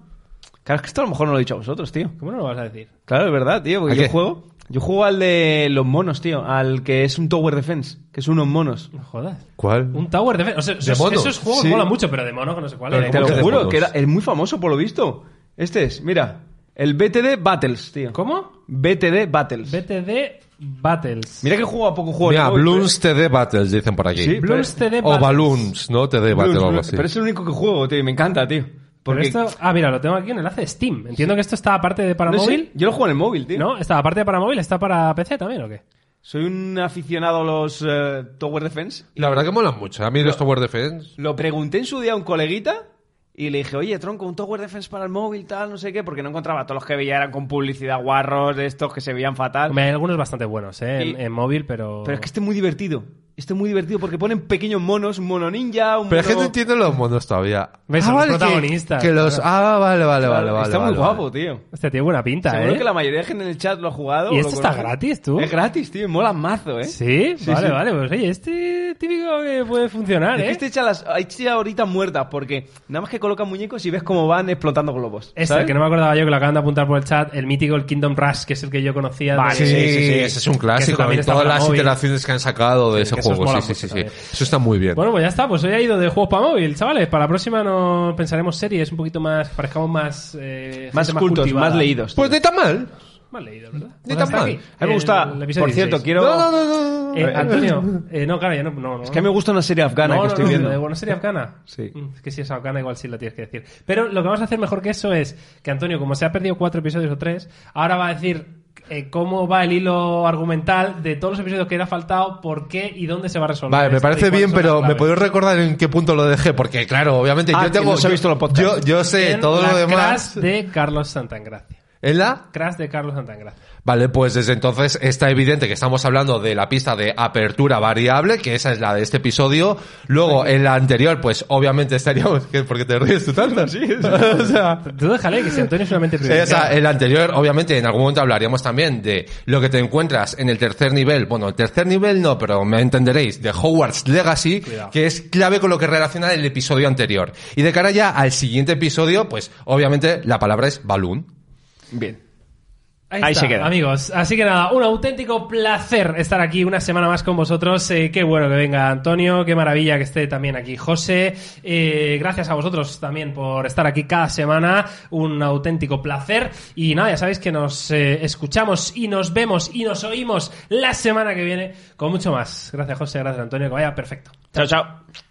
Speaker 3: Claro, es que esto a lo mejor no lo he dicho a vosotros, tío.
Speaker 1: ¿Cómo no lo vas a decir?
Speaker 3: Claro, es verdad, tío, porque
Speaker 2: ¿A
Speaker 3: yo
Speaker 2: qué?
Speaker 3: juego. Yo juego al de los monos, tío. Al que es un Tower Defense, que es unos monos.
Speaker 1: No jodas.
Speaker 2: ¿Cuál?
Speaker 1: Un Tower Defense. O sea, esos, juegos
Speaker 3: Sí.
Speaker 1: molan mucho, pero de mono que no sé cuál
Speaker 2: Pero.
Speaker 3: Te
Speaker 2: ¿Cómo
Speaker 3: lo
Speaker 2: de
Speaker 3: juro,
Speaker 2: monos?
Speaker 3: que era, es muy famoso por lo visto. Este es, mira, el BTD Battles, tío.
Speaker 1: ¿Cómo?
Speaker 3: BTD Battles.
Speaker 1: BTD Battles.
Speaker 3: Mira que juego a poco juego.
Speaker 2: Mira,
Speaker 3: móvil,
Speaker 2: Bloons TD Battles, dicen por aquí.
Speaker 3: Sí,
Speaker 1: Bloons TD
Speaker 2: o
Speaker 1: Battles.
Speaker 2: Balloons, ¿no? TD
Speaker 3: pero-
Speaker 2: Battle o algo así.
Speaker 3: Pero es el único que juego, tío, y me encanta, tío. Porque
Speaker 1: esto, ah, mira, lo tengo aquí en el enlace de Steam. Entiendo que esto está aparte de para
Speaker 3: no sé,
Speaker 1: móvil.
Speaker 3: yo lo juego en el móvil, tío.
Speaker 1: ¿No? ¿Está aparte de para móvil? ¿Está para PC también o qué?
Speaker 3: Soy un aficionado a los eh, Tower Defense. y
Speaker 2: La verdad que molan mucho. A mí los Tower Defense...
Speaker 3: Lo pregunté en su día a un coleguita y le dije, oye, tronco, un Tower Defense para el móvil, tal, no sé qué, porque no encontraba. Todos los que veía eran con publicidad guarros, de estos que se veían fatal.
Speaker 1: Hombre, hay algunos bastante buenos, ¿eh? En, en móvil, pero...
Speaker 3: Pero es que este es muy divertido. Este es muy divertido porque ponen pequeños monos, un mono ninja, un
Speaker 2: Pero es que
Speaker 3: mono...
Speaker 2: no entiendo los monos todavía.
Speaker 1: ¿Ves?
Speaker 2: Ah, vale, que-
Speaker 1: protagonistas,
Speaker 2: Que, los... Ah, vale, vale,
Speaker 3: Claro,
Speaker 2: vale, vale.
Speaker 3: Está muy
Speaker 2: vale,
Speaker 3: guapo,
Speaker 2: vale.
Speaker 3: tío.
Speaker 1: Hostia, tiene buena pinta,
Speaker 3: Seguro
Speaker 1: ¿eh?
Speaker 3: que la mayoría de gente en el chat lo ha jugado.
Speaker 1: ¿Y esto está gratis, tú?
Speaker 3: Es gratis, tío. Mola mazo, ¿eh?
Speaker 1: ¿Sí?
Speaker 3: Sí,
Speaker 1: vale,
Speaker 3: sí.
Speaker 1: vale. Pues oye, este típico que puede funcionar,
Speaker 3: Es
Speaker 1: ¿eh?
Speaker 3: que este echa las echa ahoritas muertas porque nada más que colocan muñecos y ves cómo van explotando globos.
Speaker 1: Este,
Speaker 3: ¿sabes?
Speaker 1: que no me acordaba yo que lo acaban de apuntar por el chat, el mítico el Kingdom Rush, que es el que yo conocía.
Speaker 3: Vale,
Speaker 1: de-
Speaker 2: Sí,
Speaker 3: Sí, sí, sí.
Speaker 2: ese es un clásico.
Speaker 1: también
Speaker 2: Y todas las
Speaker 1: móvil.
Speaker 2: iteraciones que han sacado de
Speaker 1: Sí,
Speaker 2: ese juego. Sí, sí, sí, sí. Eso está muy bien.
Speaker 1: Bueno, pues ya está, pues hoy ha ido de juegos para móvil, chavales. Para la próxima nos pensaremos series un poquito más, parezcamos más... eh,
Speaker 3: más cultos, más leídos.
Speaker 2: Pues ni tan mal.
Speaker 1: Más leídos, ¿verdad?
Speaker 2: Ni tan mal.
Speaker 3: A mí me gusta, por cierto,
Speaker 1: 16.
Speaker 3: quiero...
Speaker 2: No, no, no, no.
Speaker 1: Eh, Antonio, eh, no, claro, ya no, no, no.
Speaker 3: Es que me gusta una serie afgana
Speaker 1: no,
Speaker 3: que
Speaker 1: no,
Speaker 3: estoy
Speaker 1: no,
Speaker 3: viendo.
Speaker 1: buena serie afgana.
Speaker 3: Sí.
Speaker 1: Mm, Es que si es afgana igual sí lo tienes que decir. Pero lo que vamos a hacer mejor que eso es que Antonio, como se ha perdido cuatro episodios o tres, ahora va a decir eh, cómo va el hilo argumental de todos los episodios que le ha faltado, por qué y dónde se va a resolver.
Speaker 2: Vale, me
Speaker 1: esto y
Speaker 2: parece bien, pero ¿me podéis recordar en qué punto lo dejé? Porque, claro, obviamente
Speaker 3: Ah,
Speaker 2: yo
Speaker 3: que
Speaker 2: tengo...
Speaker 3: no se ha visto los podcasts.
Speaker 2: Yo, yo sé
Speaker 1: En
Speaker 2: todo lo demás.
Speaker 1: De Carlos Santangracia.
Speaker 2: ¿En la?
Speaker 1: Crash de Carlos Santangracia.
Speaker 2: Vale, pues desde entonces está evidente que estamos hablando de la pista de apertura variable, que esa es la de este episodio. Luego, en la anterior, pues obviamente estaríamos... ¿Por qué te ríes tú tanto? Sí, o sea...
Speaker 1: Tú déjale que si Antonio es una mente
Speaker 2: Sí, o sea, el anterior, obviamente, en algún momento hablaríamos también de lo que te encuentras en el tercer nivel. Bueno, el tercer nivel no, pero me entenderéis, de Hogwarts Legacy,
Speaker 1: Cuidado.
Speaker 2: que es clave con lo que relaciona el episodio anterior. Y de cara ya al siguiente episodio, pues obviamente la palabra es balloon.
Speaker 3: Bien.
Speaker 1: Ahí,
Speaker 3: Ahí
Speaker 1: está,
Speaker 3: se queda.
Speaker 1: amigos. Así que nada, un auténtico placer estar aquí una semana más con vosotros. Eh, qué bueno que venga Antonio, qué maravilla que esté también aquí José. Eh, gracias a vosotros también por estar aquí cada semana. Un auténtico placer. Y nada, ya sabéis que nos eh, escuchamos y nos vemos y nos oímos la semana que viene con mucho más. Gracias José, gracias Antonio, que vaya perfecto.
Speaker 3: Chao, chao.